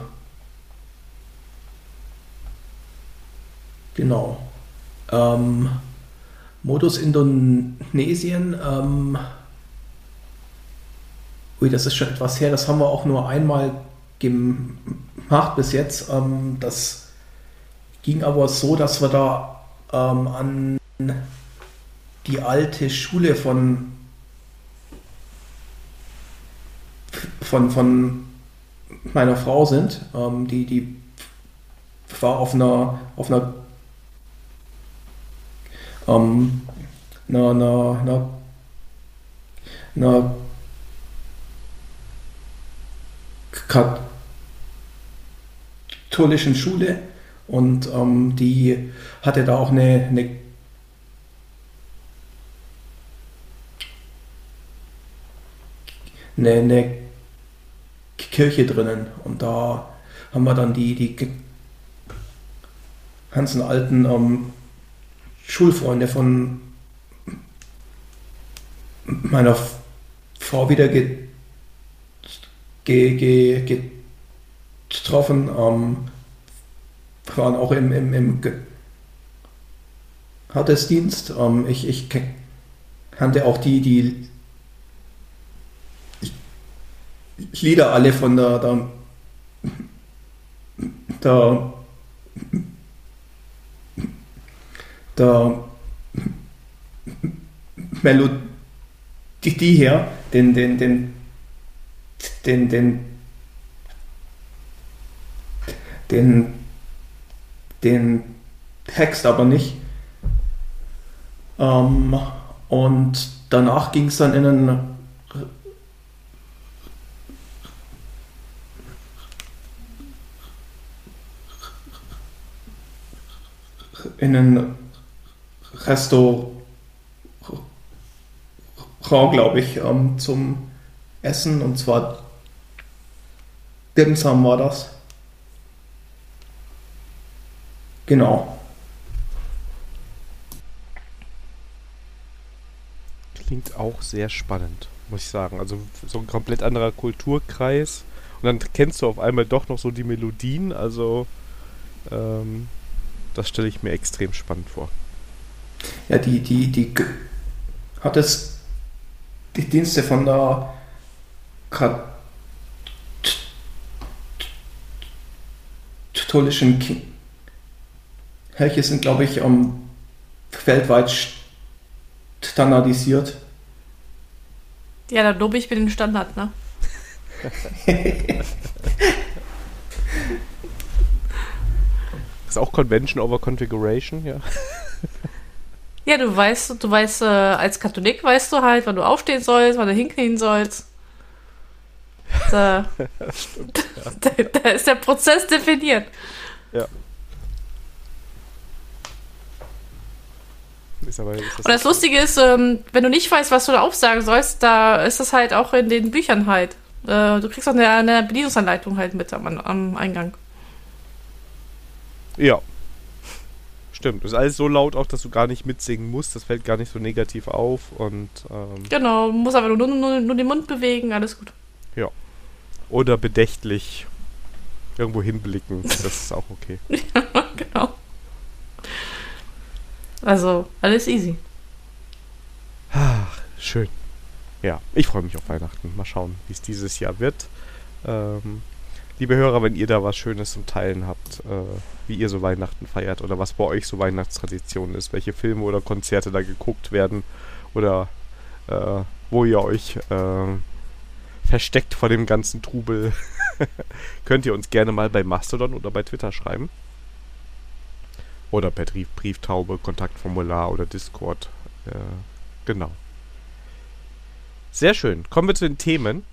Speaker 2: Genau. Ähm, Modus Indonesien. Ähm, ui, das ist schon etwas her. Das haben wir auch nur einmal gemacht bis jetzt. Ähm, das ging aber so, dass wir da ähm, an die alte Schule von, von, von meiner Frau sind. Ähm, die, die war auf einer, auf einer, ähm, einer, einer, einer, einer katholischen Schule und ähm, die hatte da auch eine, eine eine, eine Kirche drinnen und da haben wir dann die, die ganzen alten ähm, Schulfreunde von meiner Frau wieder ge, getroffen, ähm, waren auch im, im, im Gottesdienst. Ähm, ich, ich kannte auch die, die Lieder alle von der, der, der, der Melodie her, den, den, den, den, den, den, den Text aber nicht. Ähm, und danach ging es dann in einen in ein Restaurant, glaube ich, ähm, zum Essen und zwar Dimsum war das. Genau.
Speaker 1: Klingt auch sehr spannend, muss ich sagen. Also so ein komplett anderer Kulturkreis. Und dann kennst du auf einmal doch noch so die Melodien. Also ähm, das stelle ich mir extrem spannend vor.
Speaker 2: Ja, die, die, die hat es die Dienste von der katholischen Kirche sind, glaube ich, um, weltweit standardisiert.
Speaker 3: Ja, da lobe ich mir den Standard, ne?
Speaker 1: ist auch Convention over Configuration, ja.
Speaker 3: Ja, du weißt, du weißt, äh, als Katholik weißt du halt, wann du aufstehen sollst, wann du hinknien sollst. Stimmt, ja. da, da, ist der Prozess definiert.
Speaker 1: Ja.
Speaker 3: Aber, das Und das Lustige ist, ähm, wenn du nicht weißt, was du da aufsagen sollst, da ist das halt auch in den Büchern halt. Äh, du kriegst auch eine, eine Bedienungsanleitung halt mit am, am Eingang.
Speaker 1: Ja. Stimmt. Das ist alles so laut auch, dass du gar nicht mitsingen musst. Das fällt gar nicht so negativ auf und. Ähm,
Speaker 3: genau, du musst aber nur, nur, nur den Mund bewegen, alles gut.
Speaker 1: Ja. Oder bedächtlich irgendwo hinblicken. Das ist auch okay.
Speaker 3: ja, genau. Also, alles easy.
Speaker 1: Ach, schön. Ja, ich freue mich auf Weihnachten. Mal schauen, wie es dieses Jahr wird. Ähm, liebe Hörer, wenn ihr da was Schönes zum Teilen habt, äh, wie ihr so Weihnachten feiert oder was bei euch so Weihnachtstradition ist, welche Filme oder Konzerte da geguckt werden oder äh, wo ihr euch äh, versteckt vor dem ganzen Trubel, könnt ihr uns gerne mal bei Mastodon oder bei Twitter schreiben. Oder per Brief, Brieftaube, Kontaktformular oder Discord. Äh, genau. Sehr schön. Kommen wir zu den Themen.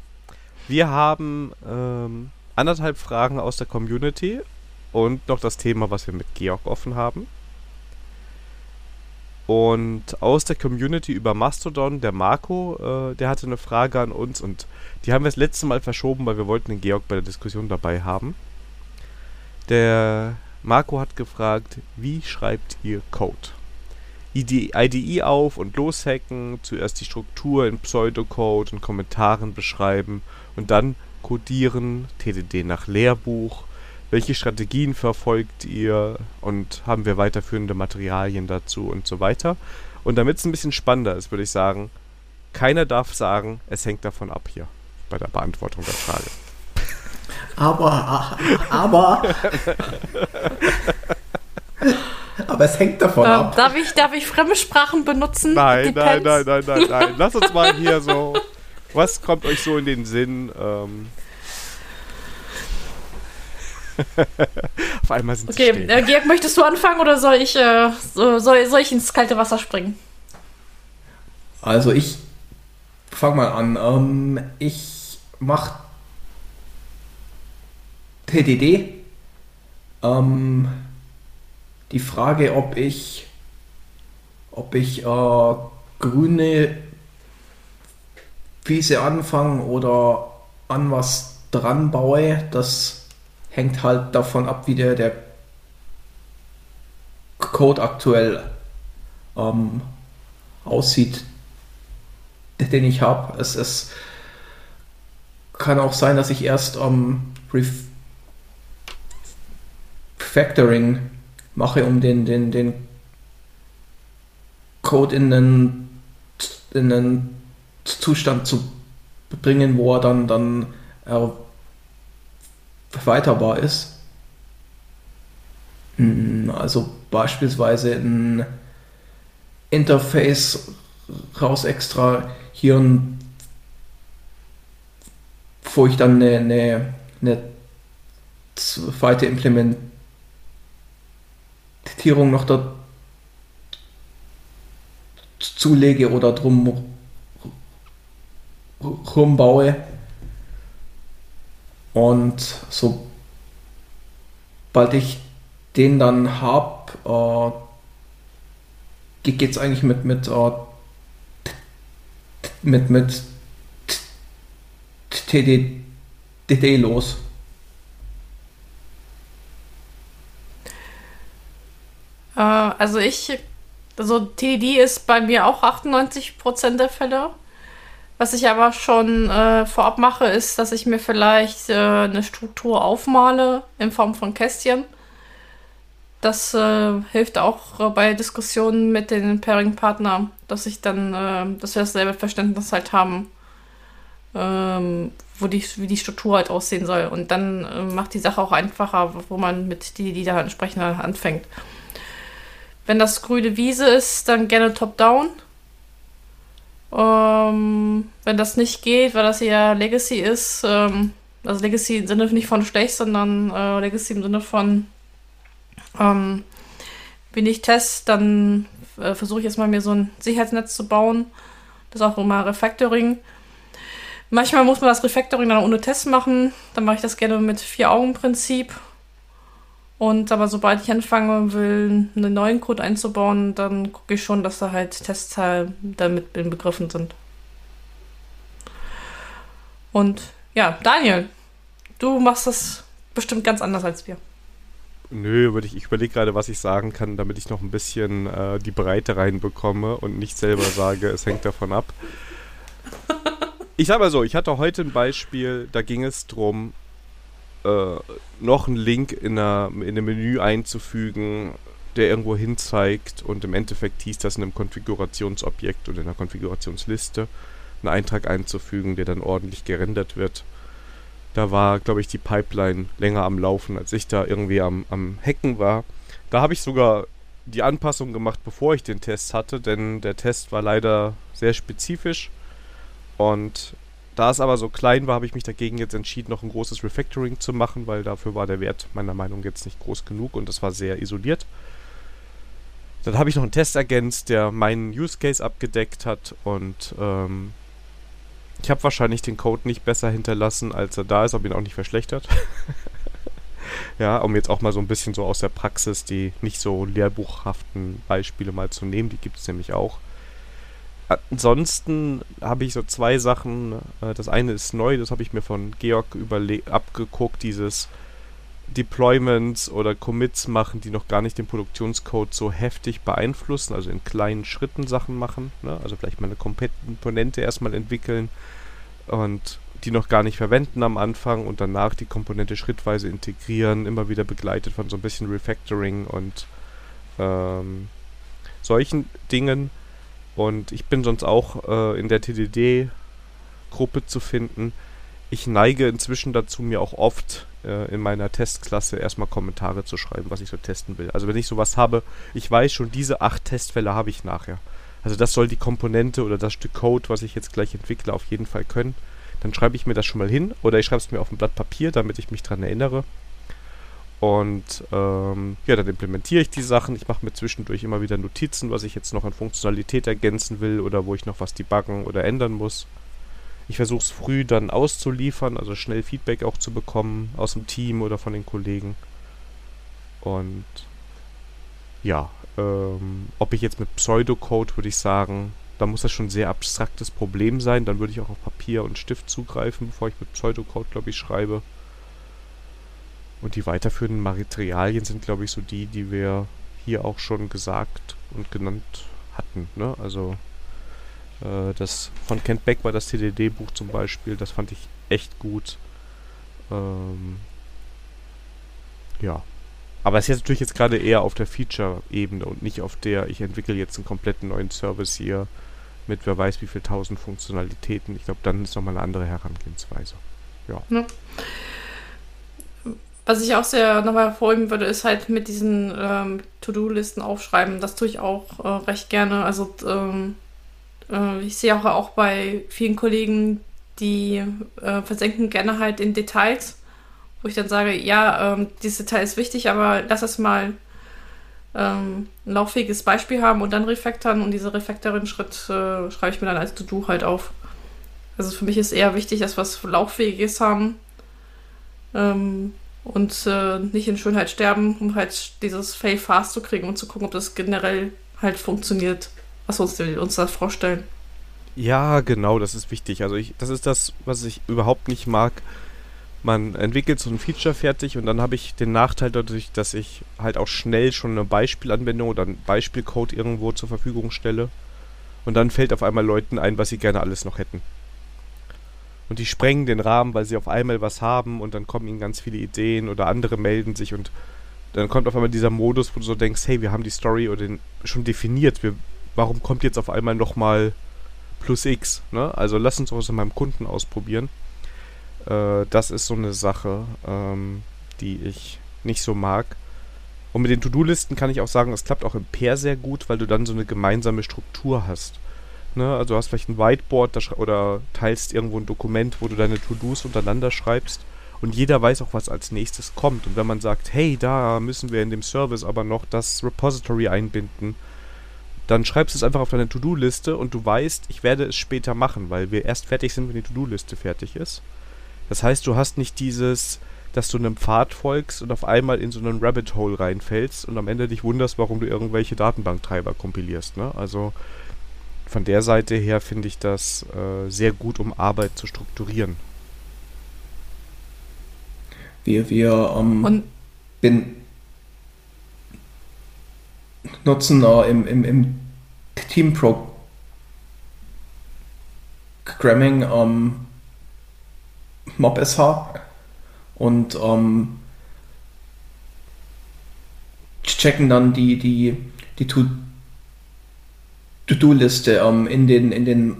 Speaker 1: Wir haben ähm, anderthalb Fragen aus der Community und noch das Thema, was wir mit Georg offen haben. Und aus der Community über Mastodon, der Marco, äh, der hatte eine Frage an uns und die haben wir das letzte Mal verschoben, weil wir wollten den Georg bei der Diskussion dabei haben. Der Marco hat gefragt, wie schreibt ihr Code? IDE auf und loshacken, zuerst die Struktur in Pseudocode und Kommentaren beschreiben und dann Codieren, TDD nach Lehrbuch, welche Strategien verfolgt ihr und haben wir weiterführende Materialien dazu und so weiter. Und damit es ein bisschen spannender ist, würde ich sagen, keiner darf sagen, es hängt davon ab hier bei der Beantwortung der Frage.
Speaker 2: Aber, aber, aber es hängt davon
Speaker 3: Ähm,
Speaker 2: ab.
Speaker 3: darf, ich, darf ich Fremdsprachen benutzen?
Speaker 1: Nein, nein, nein, nein, nein, nein. Lass uns mal hier so. Was kommt euch so in den Sinn? Ähm Auf einmal sind
Speaker 3: Okay,
Speaker 1: sie still.
Speaker 3: äh, Georg, möchtest du anfangen oder soll ich, äh, so, soll, soll ich ins kalte Wasser springen?
Speaker 2: Also ich fang mal an. Ähm, ich mache TDD. Ähm, die Frage, ob ich, ob ich äh, grüne Wiese anfange oder an was dran baue, das hängt halt davon ab, wie der, der Code aktuell ähm, aussieht, den ich habe. Es, es kann auch sein, dass ich erst ähm, Refactoring mache, um den, den, den Code in einen, in einen Zustand zu bringen, wo er dann, dann erweiterbar ist. Mm, Also beispielsweise ein Interface raus extra hier wo ich dann eine, eine, eine zweite Implementierung noch da zulege oder drum rumbaue. Und sobald ich den dann habe, äh, geht es eigentlich mit, mit, äh, mit, mit TDD los.
Speaker 3: Äh, also ich, also TDD ist bei mir auch 98% der Fälle. Was ich aber schon äh, vorab mache, ist, dass ich mir vielleicht äh, eine Struktur aufmale in Form von Kästchen. Das äh, hilft auch äh, bei Diskussionen mit den Pairing-Partner, dass ich dann, äh, dass wir dasselbe Verständnis halt haben, ähm, wo die, wie die Struktur halt aussehen soll. Und dann äh, macht die Sache auch einfacher, wo man mit die, die da entsprechend anfängt. Wenn das grüne Wiese ist, dann gerne top-down. Ähm, wenn das nicht geht, weil das ja Legacy ist, ähm, also Legacy im Sinne nicht von schlecht, sondern äh, Legacy im Sinne von ähm, wenn ich test, dann äh, versuche ich jetzt mal mir so ein Sicherheitsnetz zu bauen. Das ist auch immer Refactoring. Manchmal muss man das Refactoring dann ohne Test machen. Dann mache ich das gerne mit Vier-Augen-Prinzip. Und aber sobald ich anfange will, einen neuen Code einzubauen, dann gucke ich schon, dass da halt Testteile damit inbegriffen sind. Und ja, Daniel, du machst das bestimmt ganz anders als wir.
Speaker 1: Nö, überleg- ich überlege gerade, was ich sagen kann, damit ich noch ein bisschen äh, die Breite reinbekomme und nicht selber sage, es hängt davon ab. Ich sag mal so, ich hatte heute ein Beispiel, da ging es darum, äh, noch einen Link in, einer, in einem Menü einzufügen, der irgendwo hin zeigt und im Endeffekt hieß das in einem Konfigurationsobjekt oder in einer Konfigurationsliste einen Eintrag einzufügen, der dann ordentlich gerendert wird. Da war, glaube ich, die Pipeline länger am Laufen, als ich da irgendwie am, am Hacken war. Da habe ich sogar die Anpassung gemacht, bevor ich den Test hatte, denn der Test war leider sehr spezifisch. Und da es aber so klein war, habe ich mich dagegen jetzt entschieden, noch ein großes Refactoring zu machen, weil dafür war der Wert meiner Meinung jetzt nicht groß genug und das war sehr isoliert. Dann habe ich noch einen Test ergänzt, der meinen Use Case abgedeckt hat und ähm, ich habe wahrscheinlich den Code nicht besser hinterlassen, als er da ist, habe ihn auch nicht verschlechtert. ja, um jetzt auch mal so ein bisschen so aus der Praxis die nicht so lehrbuchhaften Beispiele mal zu nehmen, die gibt es nämlich auch. Ansonsten habe ich so zwei Sachen. Äh, Das eine ist neu, das habe ich mir von Georg abgeguckt, dieses Deployments oder Commits machen, die noch gar nicht den Produktionscode so heftig beeinflussen, also in kleinen Schritten Sachen machen. Ne? Also vielleicht mal eine Komponente erstmal entwickeln und die noch gar nicht verwenden am Anfang und danach die Komponente schrittweise integrieren, immer wieder begleitet von so ein bisschen Refactoring und ähm, solchen Dingen. Und ich bin sonst auch äh, in der TDD-Gruppe zu finden. ich neige inzwischen dazu, mir auch oft äh, in meiner Testklasse erstmal Kommentare zu schreiben, was ich so testen will. Also wenn ich sowas habe, ich weiß schon, diese acht Testfälle habe ich nachher. Also das soll die Komponente oder das Stück Code, was ich jetzt gleich entwickle, auf jeden Fall können. Dann schreibe ich mir das schon mal hin oder ich schreibe es mir auf ein Blatt Papier, damit ich mich dran erinnere. Und ähm, ja, dann implementiere ich die Sachen. Ich mache mir zwischendurch immer wieder Notizen, was ich jetzt noch an Funktionalität ergänzen will oder wo ich noch was debuggen oder ändern muss. Ich versuche es früh dann auszuliefern, also schnell Feedback auch zu bekommen aus dem Team oder von den Kollegen. Und ja, ähm, ob ich jetzt mit Pseudocode würde ich sagen, da muss das schon ein sehr abstraktes Problem sein. Dann würde ich auch auf Papier und Stift zugreifen, bevor ich mit Pseudocode, glaube ich, schreibe. Und die weiterführenden Materialien sind, glaube ich, so die, die wir hier auch schon gesagt und genannt hatten. Ne? Also äh, das von Kent Beck war das TDD-Buch zum Beispiel, das fand ich echt gut. Ähm, ja. Aber es ist jetzt natürlich jetzt gerade eher auf der Feature-Ebene und nicht auf der, ich entwickle jetzt einen kompletten neuen Service hier mit wer weiß wie viel tausend Funktionalitäten. Ich glaube, dann ist nochmal eine andere Herangehensweise. Ja. ja.
Speaker 3: Was ich auch sehr nochmal hervorheben würde, ist halt mit diesen ähm, To-Do-Listen aufschreiben. Das tue ich auch äh, recht gerne. Also ähm, äh, ich sehe auch, auch bei vielen Kollegen, die äh, versenken gerne halt in Details, wo ich dann sage, ja, ähm, dieses Detail ist wichtig, aber lass es mal ähm, ein lauffähiges Beispiel haben und dann refactoren und diese Refactoring-Schritt äh, schreibe ich mir dann als To-Do halt auf. Also für mich ist eher wichtig, dass wir was Lauffähiges haben ähm, und äh, nicht in Schönheit sterben, um halt dieses Fail fast zu kriegen und zu gucken, ob das generell halt funktioniert was uns, uns da vorstellen.
Speaker 1: Ja, genau, das ist wichtig. Also ich, das ist das, was ich überhaupt nicht mag. Man entwickelt so ein Feature fertig und dann habe ich den Nachteil dadurch, dass ich halt auch schnell schon eine Beispielanwendung oder einen Beispielcode irgendwo zur Verfügung stelle. Und dann fällt auf einmal Leuten ein, was sie gerne alles noch hätten. Und die sprengen den Rahmen, weil sie auf einmal was haben und dann kommen ihnen ganz viele Ideen oder andere melden sich und dann kommt auf einmal dieser Modus, wo du so denkst, hey, wir haben die Story oder den schon definiert, wir warum kommt jetzt auf einmal nochmal plus X? Ne? Also lass uns das in meinem Kunden ausprobieren. Äh, das ist so eine Sache, ähm, die ich nicht so mag. Und mit den To-Do-Listen kann ich auch sagen, es klappt auch im Pair sehr gut, weil du dann so eine gemeinsame Struktur hast. Ne? Also du hast vielleicht ein Whiteboard oder teilst irgendwo ein Dokument, wo du deine To-Dos untereinander schreibst und jeder weiß auch, was als nächstes kommt. Und wenn man sagt, hey, da müssen wir in dem Service aber noch das Repository einbinden dann schreibst du es einfach auf deine To-Do-Liste und du weißt, ich werde es später machen, weil wir erst fertig sind, wenn die To-Do-Liste fertig ist. Das heißt, du hast nicht dieses, dass du einem Pfad folgst und auf einmal in so einen Rabbit Hole reinfällst und am Ende dich wunderst, warum du irgendwelche Datenbanktreiber kompilierst. Ne? Also von der Seite her finde ich das äh, sehr gut, um Arbeit zu strukturieren.
Speaker 2: Wir, wir ähm, bin, nutzen äh, im, im, im Team Programming ähm, MobSH und ähm, checken dann die, die, die To-Do-Liste ähm, in den, in den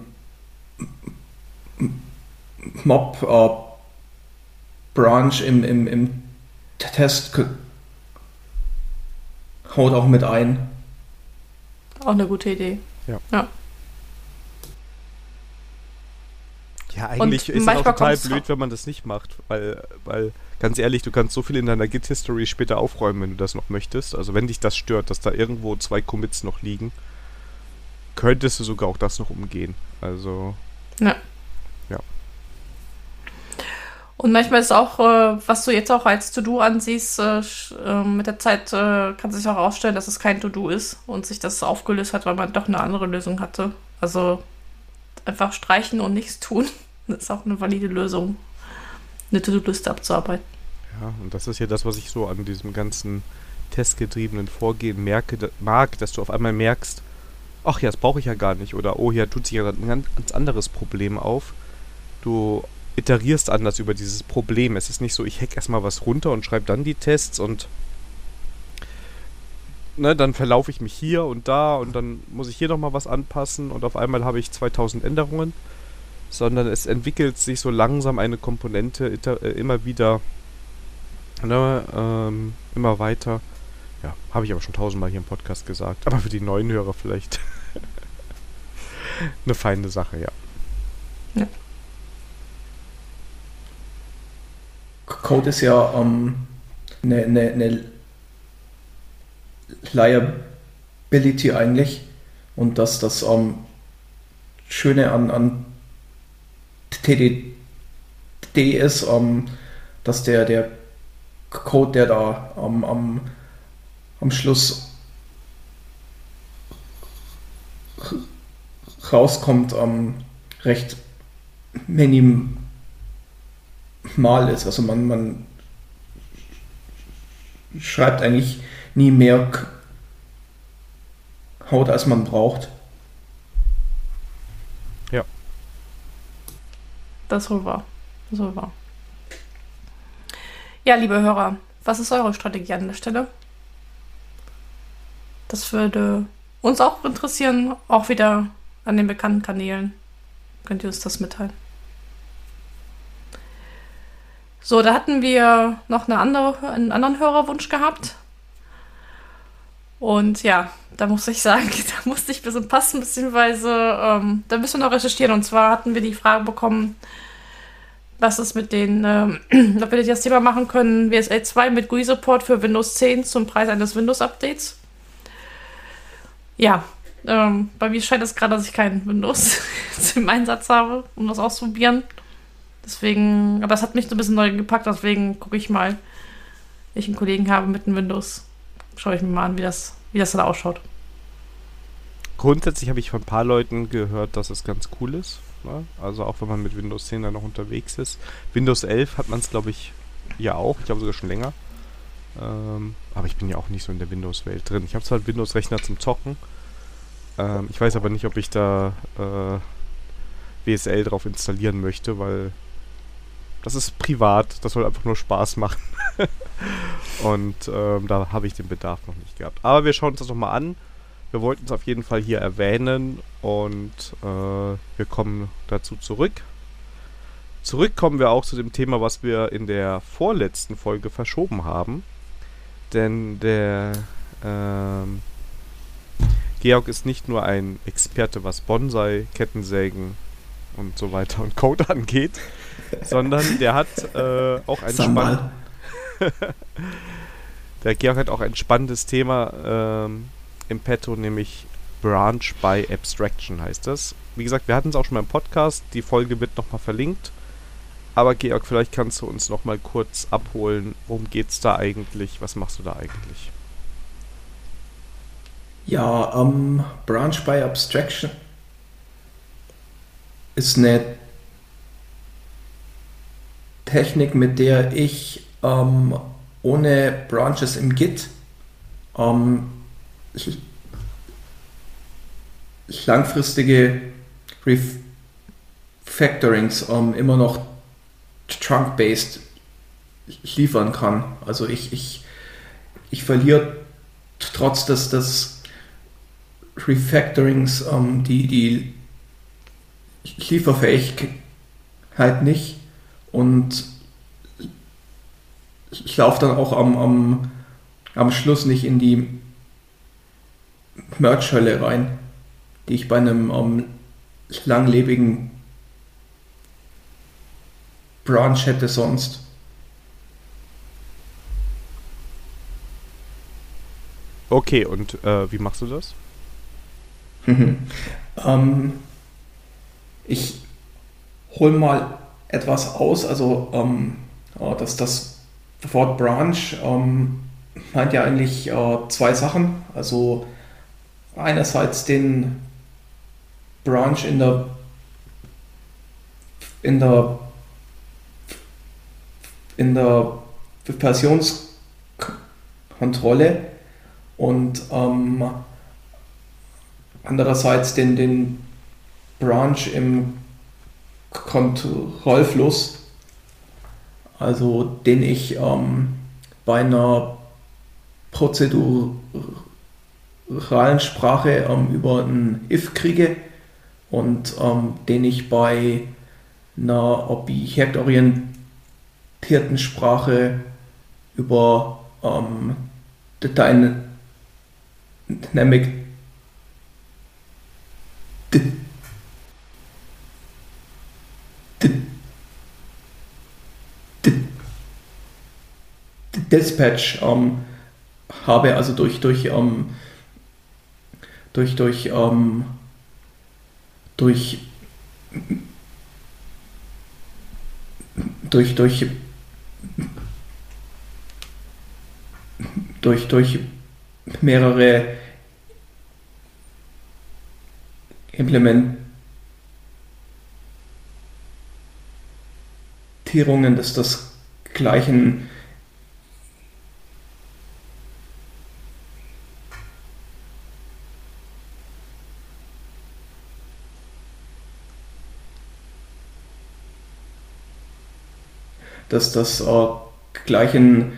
Speaker 2: Mob äh, Branch im, im, im Test haut auch mit ein.
Speaker 3: Auch eine gute Idee.
Speaker 1: Ja. Ja, ja eigentlich Und ist es auch total blöd, wenn man das nicht macht, weil, weil, ganz ehrlich, du kannst so viel in deiner Git-History später aufräumen, wenn du das noch möchtest. Also wenn dich das stört, dass da irgendwo zwei Commits noch liegen, könntest du sogar auch das noch umgehen. Also.
Speaker 3: Ja. Und manchmal ist auch, äh, was du jetzt auch als To-Do ansiehst, äh, äh, mit der Zeit äh, kann sich auch herausstellen, dass es kein To-Do ist und sich das aufgelöst hat, weil man doch eine andere Lösung hatte. Also einfach streichen und nichts tun, das ist auch eine valide Lösung, eine To-Do-Liste abzuarbeiten.
Speaker 1: Ja, und das ist ja das, was ich so an diesem ganzen testgetriebenen Vorgehen merke, mag, dass du auf einmal merkst, ach ja, das brauche ich ja gar nicht oder oh, hier tut sich ja ein ganz anderes Problem auf. Du iterierst anders über dieses Problem. Es ist nicht so, ich hack erstmal was runter und schreibe dann die Tests und ne, dann verlaufe ich mich hier und da und dann muss ich hier nochmal was anpassen und auf einmal habe ich 2000 Änderungen. sondern es entwickelt sich so langsam eine Komponente äh, immer wieder, ne, ähm, immer weiter. Ja, habe ich aber schon tausendmal hier im Podcast gesagt. Aber für die neuen Hörer vielleicht eine feine Sache, ja. ja.
Speaker 2: Code ist ja ähm, eine, eine, eine Liability eigentlich. Und dass das ähm, Schöne an, an TDD ist, ähm, dass der, der Code, der da ähm, am, am Schluss rauskommt, ähm, recht minimal ist. Also man, man schreibt eigentlich nie mehr Code, als man braucht.
Speaker 1: Ja.
Speaker 3: Das wohl ist wohl wahr. Ja, liebe Hörer, was ist eure Strategie an der Stelle? Das würde uns auch interessieren, auch wieder an den bekannten Kanälen. Könnt ihr uns das mitteilen? So, da hatten wir noch eine andere, einen anderen Hörerwunsch gehabt. Und ja, da muss ich sagen, da musste ich ein bisschen passen, beziehungsweise ähm, da müssen wir noch recherchieren. Und zwar hatten wir die Frage bekommen, was ist mit den, ähm, ob wir das Thema machen können, WSL 2 mit GUI-Support für Windows 10 zum Preis eines Windows-Updates. Ja, ähm, bei mir scheint es gerade, dass ich kein Windows im Einsatz habe, um das auszuprobieren. Deswegen, aber es hat mich so ein bisschen neu gepackt, deswegen gucke ich mal, ich einen Kollegen habe mit einem Windows. Schaue ich mir mal an, wie das, wie das dann ausschaut.
Speaker 1: Grundsätzlich habe ich von ein paar Leuten gehört, dass es ganz cool ist. Ne? Also auch wenn man mit Windows 10 dann noch unterwegs ist. Windows 11 hat man es, glaube ich, ja auch. Ich glaube sogar schon länger. Ähm, aber ich bin ja auch nicht so in der Windows-Welt drin. Ich habe zwar einen Windows-Rechner zum Zocken. Ähm, ich weiß aber nicht, ob ich da äh, WSL drauf installieren möchte, weil das ist privat, das soll einfach nur Spaß machen. und ähm, da habe ich den Bedarf noch nicht gehabt. Aber wir schauen uns das nochmal an. Wir wollten es auf jeden Fall hier erwähnen und äh, wir kommen dazu zurück. Zurück kommen wir auch zu dem Thema, was wir in der vorletzten Folge verschoben haben. Denn der ähm, Georg ist nicht nur ein Experte, was Bonsai, Kettensägen und so weiter und Code angeht, sondern der hat äh, auch ein spannendes. der Georg hat auch ein spannendes Thema ähm, im Petto, nämlich Branch by Abstraction heißt das. Wie gesagt, wir hatten es auch schon mal im Podcast. Die Folge wird nochmal verlinkt. Aber Georg, vielleicht kannst du uns nochmal kurz abholen. Worum geht es da eigentlich? Was machst du da eigentlich?
Speaker 2: Ja, um, ähm, Branch by Abstraction ist eine Technik, mit der ich ähm, ohne Branches im Git ähm, langfristige Refactorings ähm, immer noch trunk-based liefern kann. Also ich, ich, ich verliere trotz des, des Refactorings ähm, die, die Lieferfähigkeit nicht und ich laufe dann auch am, am, am Schluss nicht in die Merch-Hölle rein, die ich bei einem um, langlebigen Branch hätte sonst.
Speaker 1: Okay, und äh, wie machst du das?
Speaker 2: ähm, ich hole mal etwas aus, also ähm, dass das Wort Branch ähm, meint ja eigentlich äh, zwei Sachen. Also einerseits den Branch in der in der in der Versionskontrolle und ähm, andererseits den, den Branch im Kontrollfluss, also den ich ähm, bei einer prozeduralen Sprache ähm, über ein if kriege und ähm, den ich bei einer objektorientierten Sprache über ähm, Dynamic Dispatch ähm, habe, also durch, durch, ähm, durch, durch, ähm, durch, durch, durch, durch mehrere Implementierungen des, des gleichen dass das äh, gleichen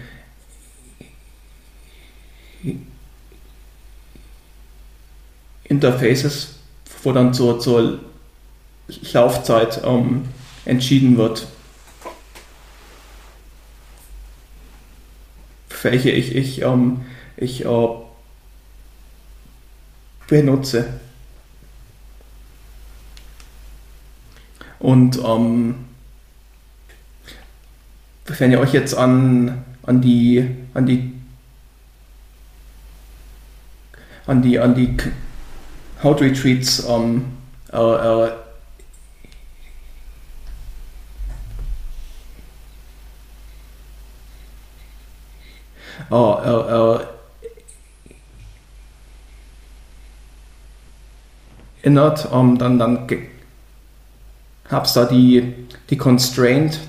Speaker 2: Interfaces, wo dann zur, zur Laufzeit ähm, entschieden wird, welche ich, ich, ähm, ich äh, benutze. Und ähm, wenn ihr euch jetzt an, an die, an die, an die, an die How Retreats ähm, äh, äh, äh, äh, erinnert, ähm, dann, dann gab es da die, die Constraint,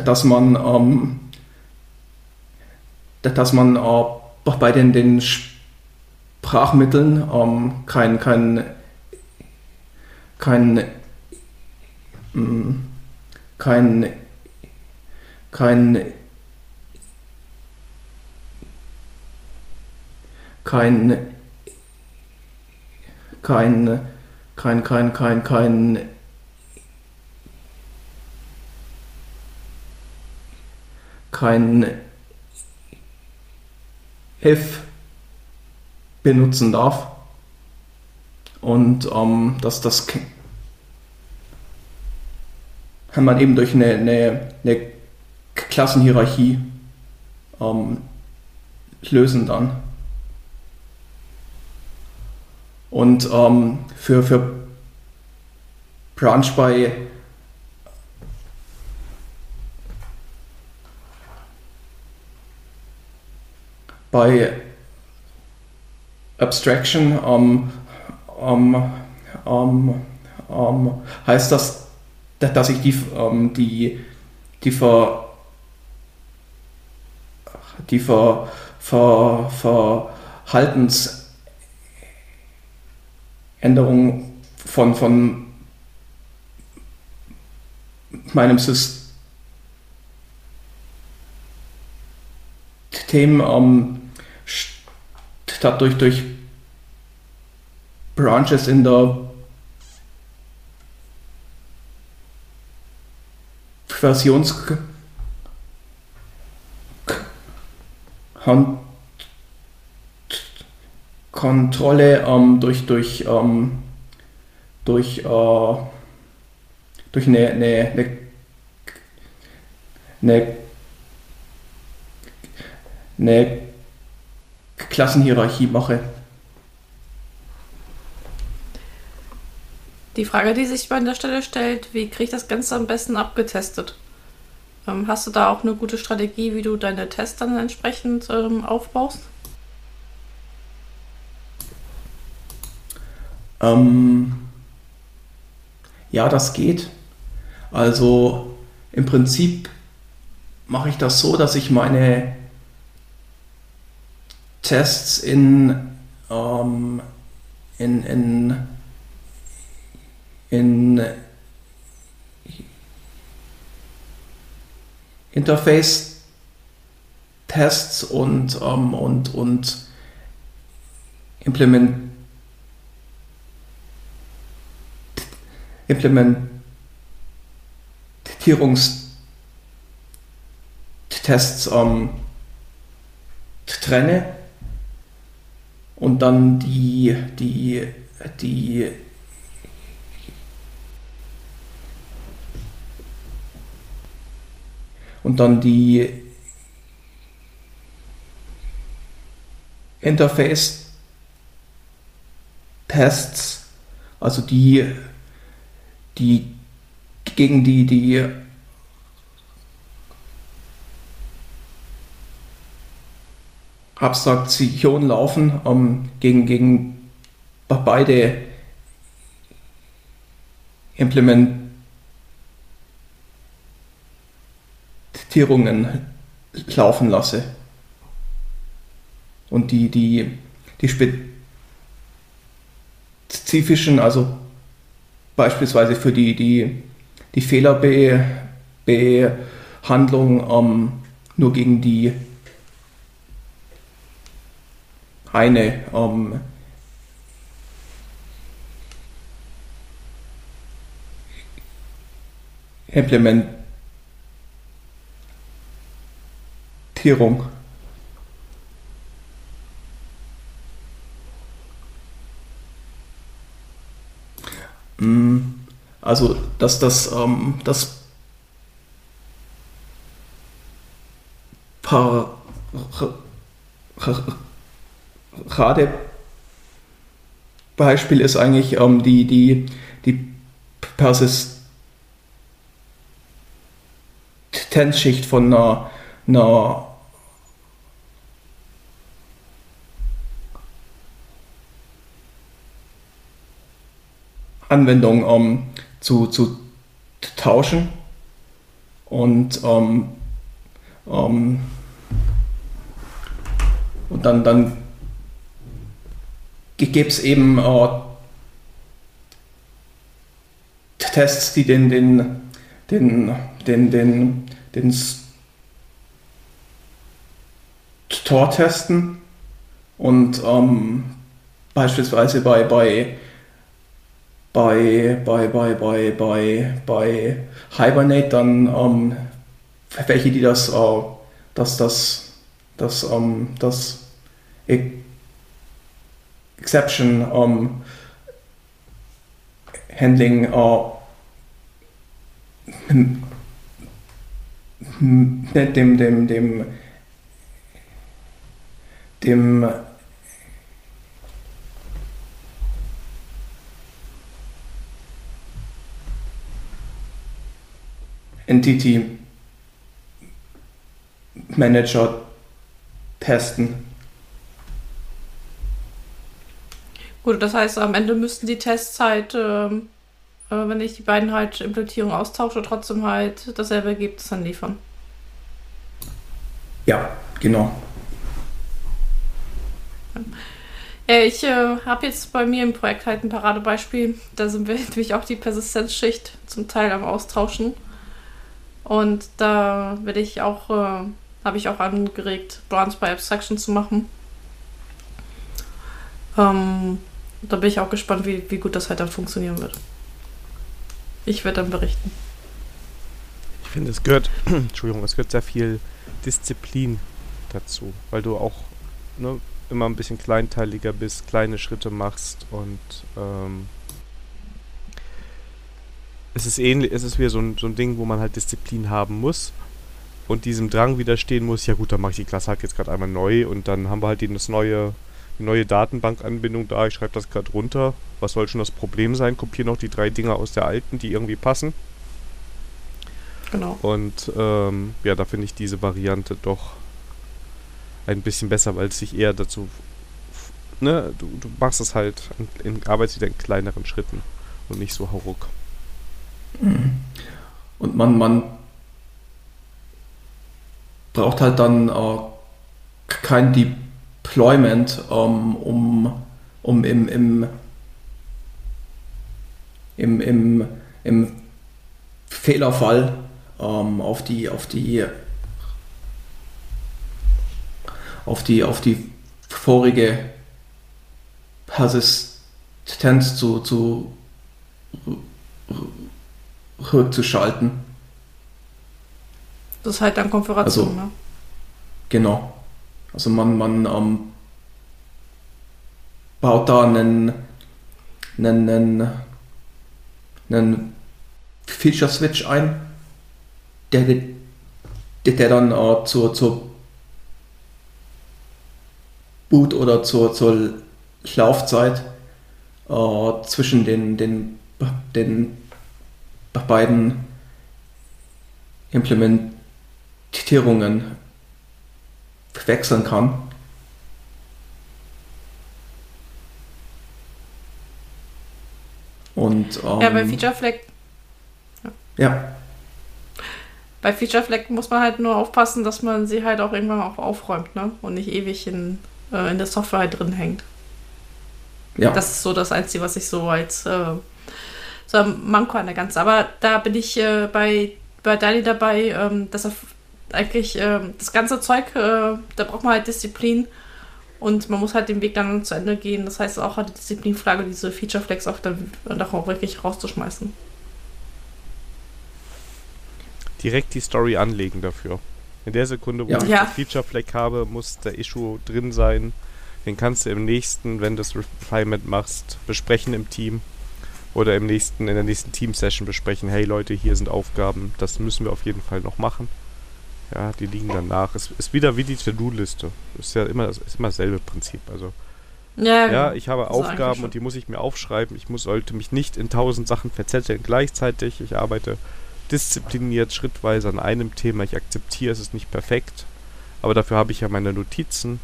Speaker 2: dass man, ähm, dass man äh, bei den, den Sprachmitteln ähm, kein, kein, kein, ähm, kein, kein, kein, kein, kein, kein, kein, kein kein if benutzen darf. Und ähm, dass das kann man eben durch eine, eine, eine Klassenhierarchie ähm, lösen dann. Und ähm, für, für Branch bei bei Abstraction ähm, ähm, ähm, heißt das, dass ich die, die, die, Ver, die Ver, Ver, Verhaltensänderung von, von meinem System ähm, statt durch, durch Branches in der Versionskontrolle ähm, durch, durch, ähm, durch, äh, durch eine, eine, eine, eine Klassenhierarchie mache.
Speaker 3: Die Frage, die sich an der Stelle stellt, wie kriege ich das Ganze am besten abgetestet? Ähm, hast du da auch eine gute Strategie, wie du deine Tests dann entsprechend ähm, aufbaust?
Speaker 2: Ähm, ja, das geht. Also im Prinzip mache ich das so, dass ich meine Tests in, ähm, in, in, in Interface-Tests und, ähm, und, und Implement Implementierungstests ähm, trenne und dann die, die, die und dann die Interface-Tests, also die, die gegen die, die Abstraktion laufen, ähm, gegen, gegen beide Implementierungen laufen lasse. Und die, die, die spezifischen, also beispielsweise für die, die, die Fehlerbehandlung ähm, nur gegen die eine ähm, Implementierung. Mm, also, dass das, ähm, das Par Beispiel ist eigentlich ähm, die, die, die Persistenzschicht von einer, einer Anwendung ähm, zu, zu tauschen und ähm, ähm, und dann, dann gibt es eben äh, Tests, die den, den, den, den, den, den Store testen. Und ähm, beispielsweise bei, bei, bei, bei, bei, bei, bei, bei Hibernate dann ähm, welche, die das, äh, das, das, das, ähm, das exception um, handling or dem, dem, dem, dem Entity Manager testen.
Speaker 3: Gut, das heißt, am Ende müssten die Tests halt, äh, wenn ich die beiden halt Implementierungen austausche, trotzdem halt dasselbe Ergebnis dann liefern.
Speaker 2: Ja, genau.
Speaker 3: Ja, ich äh, habe jetzt bei mir im Projekt halt ein Paradebeispiel. Da sind wir nämlich auch die Persistenzschicht zum Teil am Austauschen. Und da werde ich auch, äh, habe ich auch angeregt, Branch by Abstraction zu machen. Ähm, da bin ich auch gespannt, wie, wie gut das halt dann funktionieren wird. Ich werde dann berichten.
Speaker 1: Ich finde, es gehört, Entschuldigung, es gehört sehr viel Disziplin dazu, weil du auch ne, immer ein bisschen kleinteiliger bist, kleine Schritte machst und ähm, es ist ähnlich, es ist wieder so ein, so ein Ding, wo man halt Disziplin haben muss und diesem Drang widerstehen muss, ja gut, dann mache ich die Klasse halt jetzt gerade einmal neu und dann haben wir halt das neue neue Datenbankanbindung da, ich schreibe das gerade runter. Was soll schon das Problem sein? Kopiere noch die drei Dinger aus der alten, die irgendwie passen.
Speaker 3: Genau.
Speaker 1: Und ähm, ja, da finde ich diese Variante doch ein bisschen besser, weil es sich eher dazu. Ne, du, du machst es halt, in, in, arbeitest wieder in kleineren Schritten und nicht so hauruck.
Speaker 2: Und man, man braucht halt dann äh, kein Deep Deployment, um, um, um im, im, im, im, im Fehlerfall ähm, auf die, auf die auf die, auf die vorige Persistenz zu, zu rückzuschalten.
Speaker 3: Das ist halt dann Konfiguration,
Speaker 2: Also-
Speaker 3: ne?
Speaker 2: Genau. Also man, man ähm, baut da einen, einen, einen, einen Feature Switch ein, der, der, dann äh, zur, zur Boot oder zur, zur Laufzeit äh, zwischen den, den, den beiden Implementierungen wechseln kann. Und ähm,
Speaker 3: Ja, bei Feature Flag,
Speaker 2: ja,
Speaker 3: bei Feature Flag muss man halt nur aufpassen, dass man sie halt auch irgendwann auch aufräumt, ne? Und nicht ewig in, äh, in der Software halt drin hängt.
Speaker 2: ja.
Speaker 3: Das ist so das Einzige, was ich so als äh, so ein Manko an der ganzen. Aber da bin ich äh, bei, bei Dani dabei, ähm, dass er eigentlich ähm, das ganze Zeug, äh, da braucht man halt Disziplin und man muss halt den Weg dann zu Ende gehen. Das heißt auch halt die Disziplinfrage, diese Feature Flags auch dann doch auch wirklich rauszuschmeißen.
Speaker 1: Direkt die Story anlegen dafür. In der Sekunde, wo
Speaker 2: Ja.
Speaker 1: ich
Speaker 3: Ja.
Speaker 1: das Feature Flag habe, muss der Issue drin sein. Den kannst du im nächsten, wenn du das Refinement machst, besprechen im Team. Oder im nächsten, in der nächsten Team-Session besprechen, hey Leute, hier sind Aufgaben, das müssen wir auf jeden Fall noch machen. Ja, die liegen dann nach. Es ist wieder wie die To-Do-Liste. Ist ja immer, ist immer dasselbe Prinzip. Also
Speaker 3: Ja,
Speaker 1: Ja, ich habe Aufgaben und die muss ich mir aufschreiben. Ich muss, sollte mich nicht in tausend Sachen verzetteln gleichzeitig. Ich arbeite diszipliniert, schrittweise an einem Thema. Ich akzeptiere, es ist nicht perfekt. Aber dafür habe ich ja meine Notizen,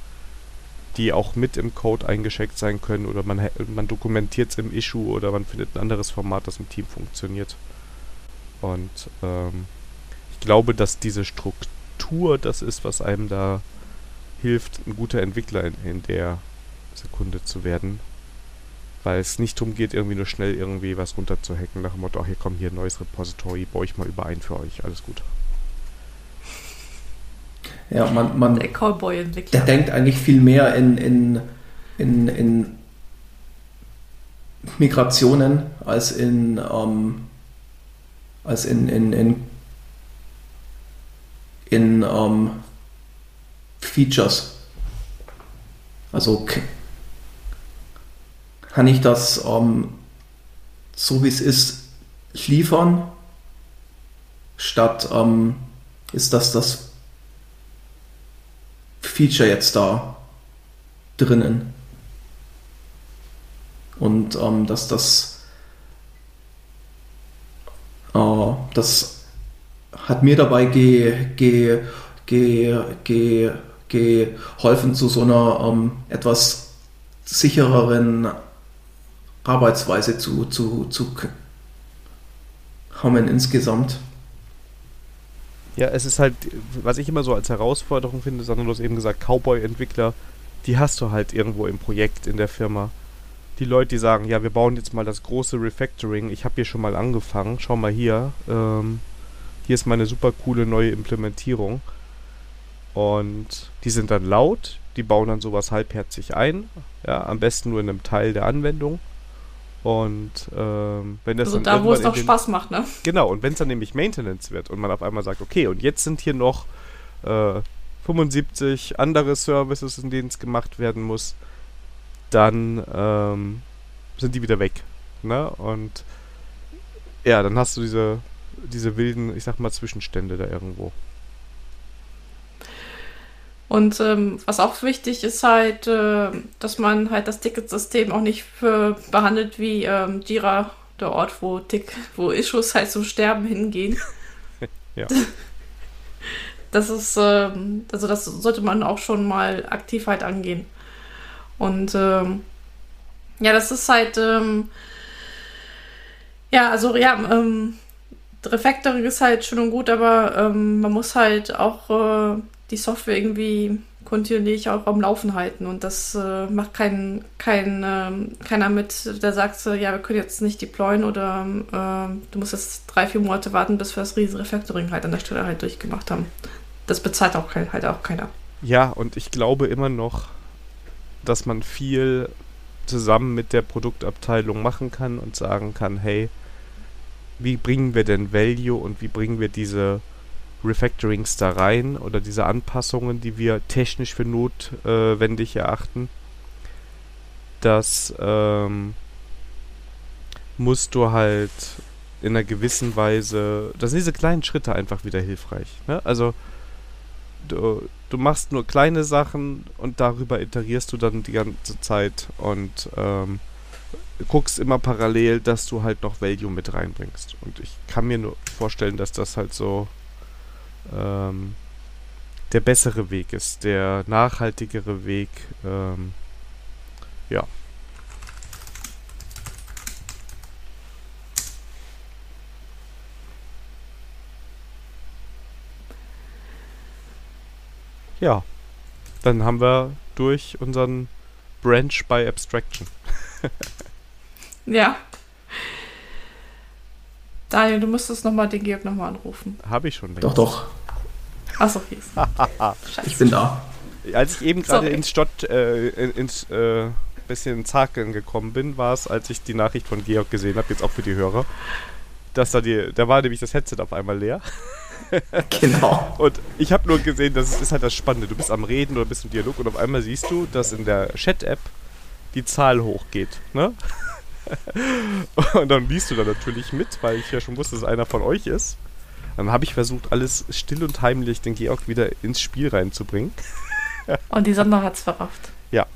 Speaker 1: die auch mit im Code eingeschickt sein können. Oder man, man dokumentiert es im Issue oder man findet ein anderes Format, das im Team funktioniert. Und ähm, ich glaube, dass diese Struktur das ist, was einem da hilft, ein guter Entwickler in, in der Sekunde zu werden. Weil es nicht darum geht, irgendwie nur schnell irgendwie was runterzuhacken, nach dem Motto, ach hier komm, hier ein neues Repository, baue ich mal überein für euch, alles gut.
Speaker 2: ja, man, man,
Speaker 3: der Cowboy-Entwickler.
Speaker 2: der denkt eigentlich viel mehr in, in, in, in Migrationen als in, ähm, als in, in, in, in ähm, Features. Also kann ich das ähm, so wie es ist liefern, statt ähm, ist das das Feature jetzt da drinnen. Und ähm, dass das, äh, das hat mir dabei ge, ge, ge, ge, geholfen, zu so einer ähm, etwas sichereren Arbeitsweise zu, zu, zu kommen insgesamt.
Speaker 1: Ja, es ist halt, was ich immer so als Herausforderung finde, sondern du hast eben gesagt, Cowboy-Entwickler, die hast du halt irgendwo im Projekt in der Firma. Die Leute, die sagen, ja, wir bauen jetzt mal das große Refactoring, ich habe hier schon mal angefangen, schau mal hier, ähm, hier ist meine super coole neue Implementierung. Und die sind dann laut, die bauen dann sowas halbherzig ein, ja, am besten nur in einem Teil der Anwendung. Und ähm, wenn das
Speaker 3: Also
Speaker 1: dann
Speaker 3: da, wo es
Speaker 1: den-
Speaker 3: Spaß macht, ne?
Speaker 1: Genau, und wenn es dann nämlich Maintenance wird und man auf einmal sagt, okay, und jetzt sind hier noch äh, 75 andere Services, in denen es gemacht werden muss, dann ähm, sind die wieder weg. Ne? Und ja, dann hast du diese, diese wilden, ich sag mal, Zwischenstände da irgendwo.
Speaker 3: Und ähm, was auch wichtig ist halt, äh, dass man halt das Ticketsystem auch nicht für, behandelt wie ähm, Jira, der Ort, wo, Tick, wo Issues halt zum Sterben hingehen.
Speaker 1: Ja.
Speaker 3: Das ist, ähm, also das sollte man auch schon mal aktiv halt angehen. Und ähm, ja, das ist halt, ähm, ja, also ja, ähm, Refactoring ist halt schön und gut, aber ähm, man muss halt auch äh, die Software irgendwie kontinuierlich auch am Laufen halten und das äh, macht kein, kein, ähm, keiner mit, der sagt, ja, wir können jetzt nicht deployen oder ähm, du musst jetzt drei, vier Monate warten, bis wir das riesen Refactoring halt an der Stelle halt durchgemacht haben. Das bezahlt auch kein, halt auch keiner.
Speaker 1: Ja, und ich glaube immer noch, dass man viel zusammen mit der Produktabteilung machen kann und sagen kann, hey, wie bringen wir denn Value und wie bringen wir diese Refactorings da rein oder diese Anpassungen, die wir technisch für notwendig erachten, das ähm, musst du halt in einer gewissen Weise, das sind diese kleinen Schritte einfach wieder hilfreich. Ne? Also du, du machst nur kleine Sachen und darüber iterierst du dann die ganze Zeit und ähm, guckst immer parallel, dass du halt noch Value mit reinbringst. Und ich kann mir nur vorstellen, dass das halt so ähm, der bessere Weg ist, der nachhaltigere Weg. Ähm, ja. Ja, dann haben wir durch unseren Branch by Abstraction.
Speaker 3: ja. Daniel, du müsstest nochmal den Georg nochmal anrufen.
Speaker 1: Habe ich schon.
Speaker 2: Längst. Doch, doch.
Speaker 3: Achso, hier ist
Speaker 2: Ich bin da.
Speaker 1: Als ich eben gerade ins Stott, äh, ins äh, bisschen Zakeln gekommen bin, war es, als ich die Nachricht von Georg gesehen habe, jetzt auch für die Hörer, dass da die, da war nämlich das Headset auf einmal leer.
Speaker 2: genau.
Speaker 1: Und ich habe nur gesehen, das ist halt das Spannende. Du bist am Reden oder bist im Dialog und auf einmal siehst du, dass in der Chat-App die Zahl hochgeht. Ne? und dann liest du da natürlich mit, weil ich ja schon wusste, dass einer von euch ist. Dann habe ich versucht, alles still und heimlich den Georg wieder ins Spiel reinzubringen.
Speaker 3: und die Sonder hat es verrafft.
Speaker 1: Ja.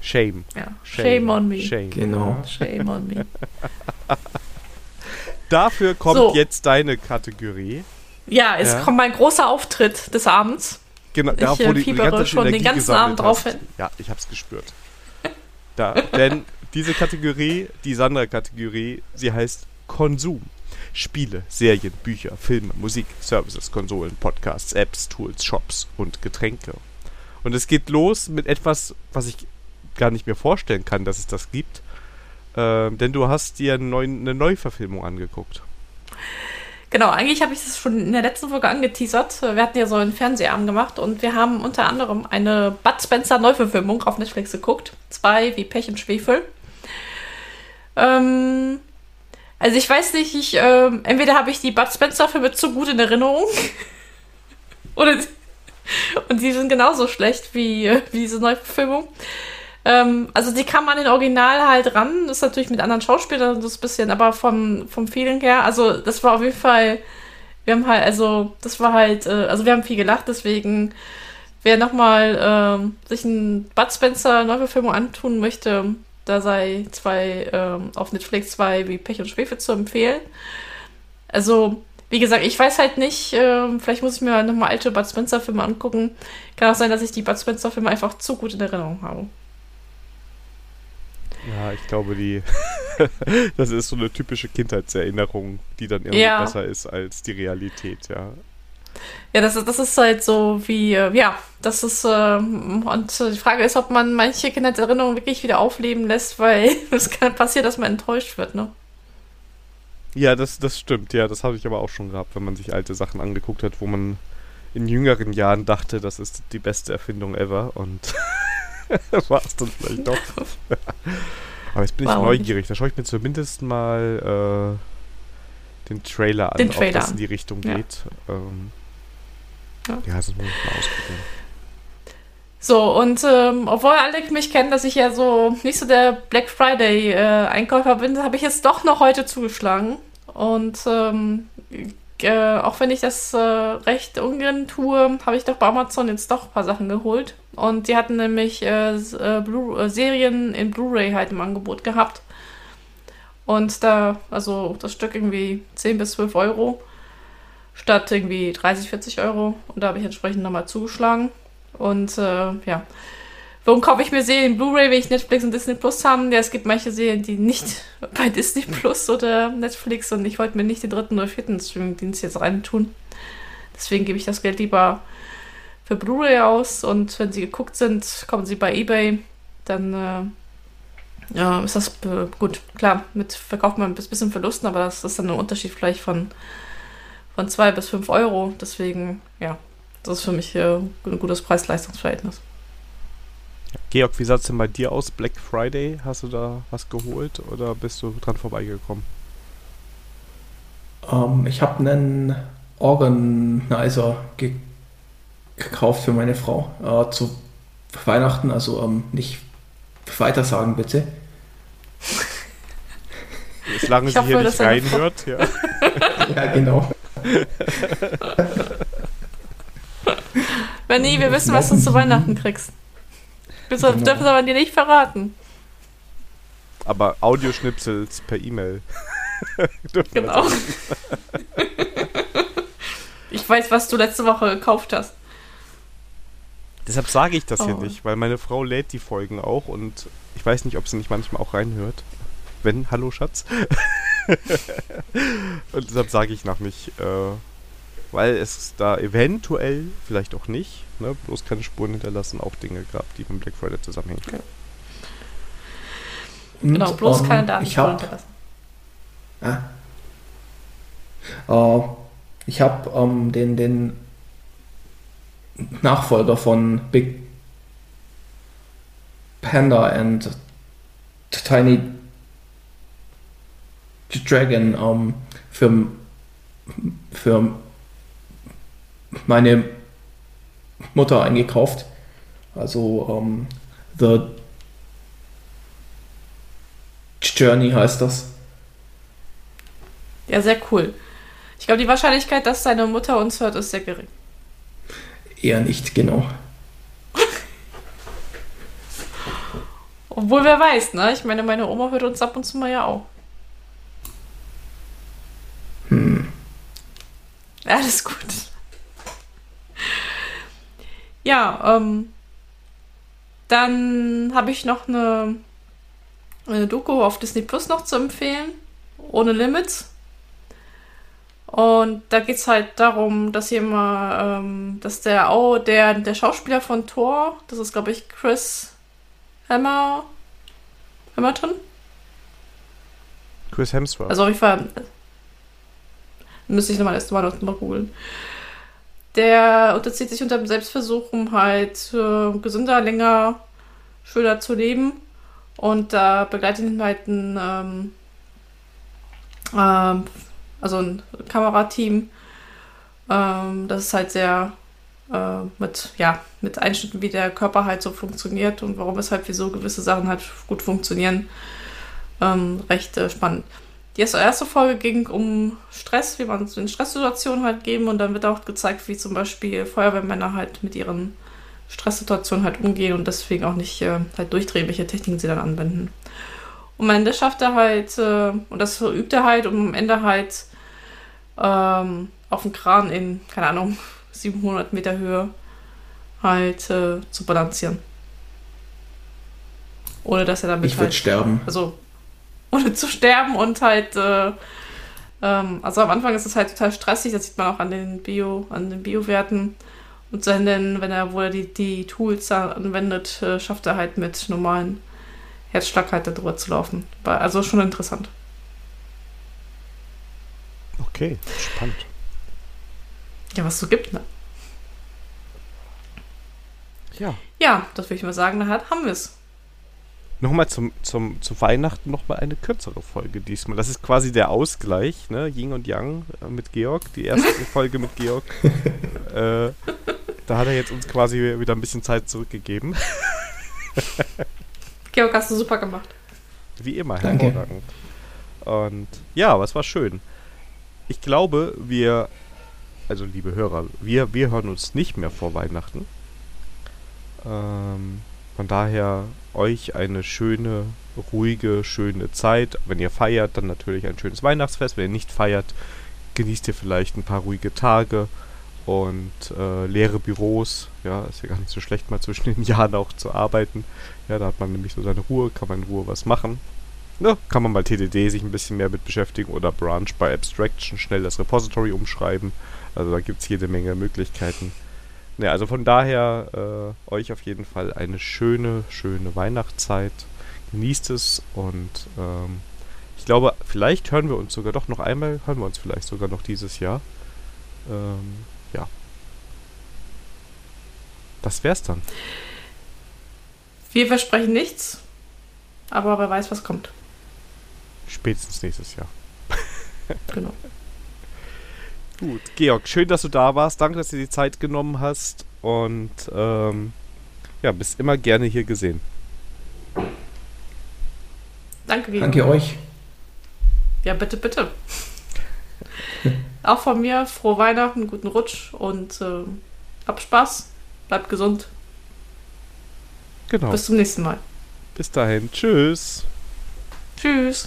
Speaker 1: Shame.
Speaker 3: Ja. Shame. Shame on me.
Speaker 1: Shame.
Speaker 2: Genau.
Speaker 3: Shame on me.
Speaker 1: Dafür kommt so. jetzt deine Kategorie.
Speaker 3: Ja, es ja. kommt mein großer Auftritt des Abends.
Speaker 1: Genau, ich
Speaker 3: da, wo die, fiebere die schon Energie den ganzen Abend drauf hin.
Speaker 1: Ja, ich hab's gespürt. Da, denn diese Kategorie, die Sandra-Kategorie, sie heißt Konsum. Spiele, Serien, Bücher, Filme, Musik, Services, Konsolen, Podcasts, Apps, Tools, Shops und Getränke. Und es geht los mit etwas, was ich gar nicht mehr vorstellen kann, dass es das gibt. Äh, denn du hast dir Neu eine Neuverfilmung angeguckt.
Speaker 3: Genau, eigentlich habe ich das schon in der letzten Folge angeteasert. Wir hatten ja so einen Fernsehabend gemacht und wir haben unter anderem eine Bud Spencer Neuverfilmung auf Netflix geguckt. Zwei wie Pech und Schwefel. Ähm, also ich weiß nicht, ich, ähm, entweder habe ich die Bud Spencer Filme zu gut in Erinnerung oder und die sind genauso schlecht wie, wie diese Neuverfilmung. Ähm, also die kam an den Original halt ran. Das ist natürlich mit anderen Schauspielern das bisschen, aber vom, vom Feeling her, also das war auf jeden Fall, wir haben halt, also das war halt, äh, also wir haben viel gelacht, deswegen wer nochmal äh, sich einen Bud Spencer Neuverfilmung antun möchte, da sei zwei ähm, auf Netflix zwei wie Pech und Schwefel zu empfehlen. Also, wie gesagt, ich weiß halt nicht, äh, vielleicht muss ich mir nochmal alte Bud Spencer Filme angucken. Kann auch sein, dass ich die Bud Spencer Filme einfach zu gut in Erinnerung habe.
Speaker 1: Ja, ich glaube, die das ist so eine typische Kindheitserinnerung, die dann irgendwie ja. besser ist als die Realität, ja.
Speaker 3: Ja, das, das ist halt so wie, äh, ja, das ist, äh, und die Frage ist, ob man manche Kindheitserinnerungen wirklich wieder aufleben lässt, weil es kann passieren, dass man enttäuscht wird, ne?
Speaker 1: Ja, das, das stimmt, ja, das habe ich aber auch schon gehabt, wenn man sich alte Sachen angeguckt hat, wo man in jüngeren Jahren dachte, das ist die beste Erfindung ever und War es dann vielleicht doch. Aber jetzt bin ich Warum neugierig. Da schaue ich mir zumindest mal äh, den Trailer an,
Speaker 3: den Trailer. ob das
Speaker 1: in die Richtung ja. geht. Ähm, ja. ja, das muss ich mal ausprobieren.
Speaker 3: So, und ähm, obwohl alle mich kennen, dass ich ja so nicht so der Black Friday-Einkäufer äh, bin, habe ich jetzt doch noch heute zugeschlagen. Und ähm, äh, auch wenn ich das äh, recht ungern tue, habe ich doch bei Amazon jetzt doch ein paar Sachen geholt. Und die hatten nämlich äh, äh äh, Serien in Blu-ray halt im Angebot gehabt. Und da, also das Stück irgendwie 10 bis 12 Euro statt irgendwie 30, 40 Euro. Und da habe ich entsprechend nochmal zugeschlagen. Und äh, ja, Warum kaufe ich mir Serien Blu-ray, wenn ich Netflix und Disney Plus haben? Ja, es gibt manche Serien, die nicht bei Disney Plus oder Netflix und ich wollte mir nicht den dritten oder vierten Streaming-Dienst jetzt reintun. Deswegen gebe ich das Geld lieber für Blu-ray aus und wenn sie geguckt sind, kommen sie bei eBay. Dann äh, ja, ist das äh, gut. Klar, mit verkauft man ein bisschen Verlusten, aber das ist dann ein Unterschied vielleicht von, von 2 bis 5 Euro. Deswegen, ja, das ist für mich äh, ein gutes Preis-Leistungs-Verhältnis.
Speaker 1: Georg, wie sah es denn bei dir aus? Black Friday, hast du da was geholt oder bist du dran vorbeigekommen?
Speaker 2: Ähm, ich habe einen Organizer ge gekauft für meine Frau äh, zu Weihnachten, also ähm, nicht weiter sagen bitte.
Speaker 1: Solange sie hier nicht reinhört, ja.
Speaker 2: ja, genau.
Speaker 3: Benny, wir wissen, was du zu Weihnachten kriegst. Wir dürfen es aber dir nicht verraten.
Speaker 1: Aber Audioschnipsels per E-Mail.
Speaker 3: genau. ich weiß, was du letzte Woche gekauft hast.
Speaker 1: Deshalb sage ich das oh. hier nicht, weil meine Frau lädt die Folgen auch und ich weiß nicht, ob sie nicht manchmal auch reinhört. Wenn, hallo Schatz. und deshalb sage ich noch nicht, äh, weil es da eventuell, vielleicht auch nicht, ne, bloß keine Spuren hinterlassen, auch Dinge gab, die mit Black Friday zusammenhängen. Okay.
Speaker 3: genau, bloß um, ähm, keine Datenspuren
Speaker 2: hinterlassen. Ah. Uh, ich habe um, ähm, den, den Nachfolger von Big Panda and Tiny Dragon um, für, für meine Mutter eingekauft. Also um, The Journey heißt das.
Speaker 3: Ja, sehr cool. Ich glaube, die Wahrscheinlichkeit, dass deine Mutter uns hört, ist sehr gering.
Speaker 2: Eher nicht, genau.
Speaker 3: Obwohl, wer weiß, ne? Ich meine, meine Oma hört uns ab und zu mal ja auch. Alles gut. Ja, ähm, dann habe ich noch eine, eine Doku auf Disney Plus noch zu empfehlen. Ohne Limits. Und da geht es halt darum, dass hier immer, ähm, dass der, oh, der, der Schauspieler von Thor, das ist glaube ich Chris Hammer, Hammerton?
Speaker 1: Chris Hemsworth.
Speaker 3: Also ich war, müsste ich nochmal erst mal noch mal googeln. Der unterzieht sich unter dem Selbstversuch, um halt äh, gesünder, länger, schöner zu leben. Und da begleitet ihn halt ein ähm, ähm, also ein Kamerateam. Ähm, das ist halt sehr äh, mit, ja, mit Einschnitten, wie der Körper halt so funktioniert und warum es halt wieso gewisse Sachen halt gut funktionieren. Ähm, recht äh, spannend. Die erste Folge ging um Stress, wie man es in Stresssituationen halt geben und dann wird auch gezeigt, wie zum Beispiel Feuerwehrmänner halt mit ihren Stresssituationen halt umgehen und deswegen auch nicht äh, halt durchdrehen, welche Techniken sie dann anwenden. Und am Ende schafft er halt, äh, und das übt er halt, um am Ende halt ähm, auf dem Kran in, keine Ahnung, 700 Meter Höhe halt äh, zu balancieren. Ohne dass er damit.
Speaker 2: Ich würde
Speaker 3: halt,
Speaker 2: sterben.
Speaker 3: Also, ohne zu sterben und halt. Äh, ähm, also am Anfang ist es halt total stressig, das sieht man auch an den Bio, an den Bio-Werten. Und dann, wenn er, wo er die, die Tools anwendet, äh, schafft er halt mit normalen Herzschlag halt darüber zu laufen. War also schon interessant.
Speaker 1: Okay, spannend.
Speaker 3: Ja, was es so gibt, ne?
Speaker 1: Ja.
Speaker 3: Ja, das würde ich mal sagen, da haben wir es.
Speaker 1: Nochmal zum, zum, zu Weihnachten nochmal eine kürzere Folge diesmal. Das ist quasi der Ausgleich, ne? Ying und Yang äh, mit Georg, die erste Folge mit Georg. äh, da hat er jetzt uns quasi wieder ein bisschen Zeit zurückgegeben.
Speaker 3: Georg, hast du super gemacht.
Speaker 1: Wie immer, hervorragend. Und ja, was war schön. Ich glaube, wir, also liebe Hörer, wir, wir hören uns nicht mehr vor Weihnachten. Ähm, von daher euch eine schöne, ruhige, schöne Zeit. Wenn ihr feiert, dann natürlich ein schönes Weihnachtsfest. Wenn ihr nicht feiert, genießt ihr vielleicht ein paar ruhige Tage und äh, leere Büros. Ja, ist ja gar nicht so schlecht, mal zwischen den Jahren auch zu arbeiten. Ja, da hat man nämlich so seine Ruhe, kann man in Ruhe was machen. Ja, kann man mal TDD sich ein bisschen mehr mit beschäftigen oder Branch bei Abstraction schnell das Repository umschreiben. Also da gibt es jede Menge Möglichkeiten. Ja, also von daher äh, euch auf jeden Fall eine schöne, schöne Weihnachtszeit. Genießt es und ähm, ich glaube, vielleicht hören wir uns sogar doch noch einmal, hören wir uns vielleicht sogar noch dieses Jahr. Ähm, ja. Das wär's dann.
Speaker 3: Wir versprechen nichts, aber wer weiß, was kommt.
Speaker 1: Spätestens nächstes Jahr.
Speaker 3: genau.
Speaker 1: Gut, Georg, schön, dass du da warst. Danke, dass du die Zeit genommen hast. Und ähm, ja, bist immer gerne hier gesehen.
Speaker 3: Danke, Georg.
Speaker 2: Danke euch.
Speaker 3: Ja, bitte, bitte. Auch von mir frohe Weihnachten, guten Rutsch und äh, hab Spaß. Bleibt gesund.
Speaker 1: Genau.
Speaker 3: Bis zum nächsten Mal.
Speaker 1: Bis dahin. Tschüss.
Speaker 3: Tschüss.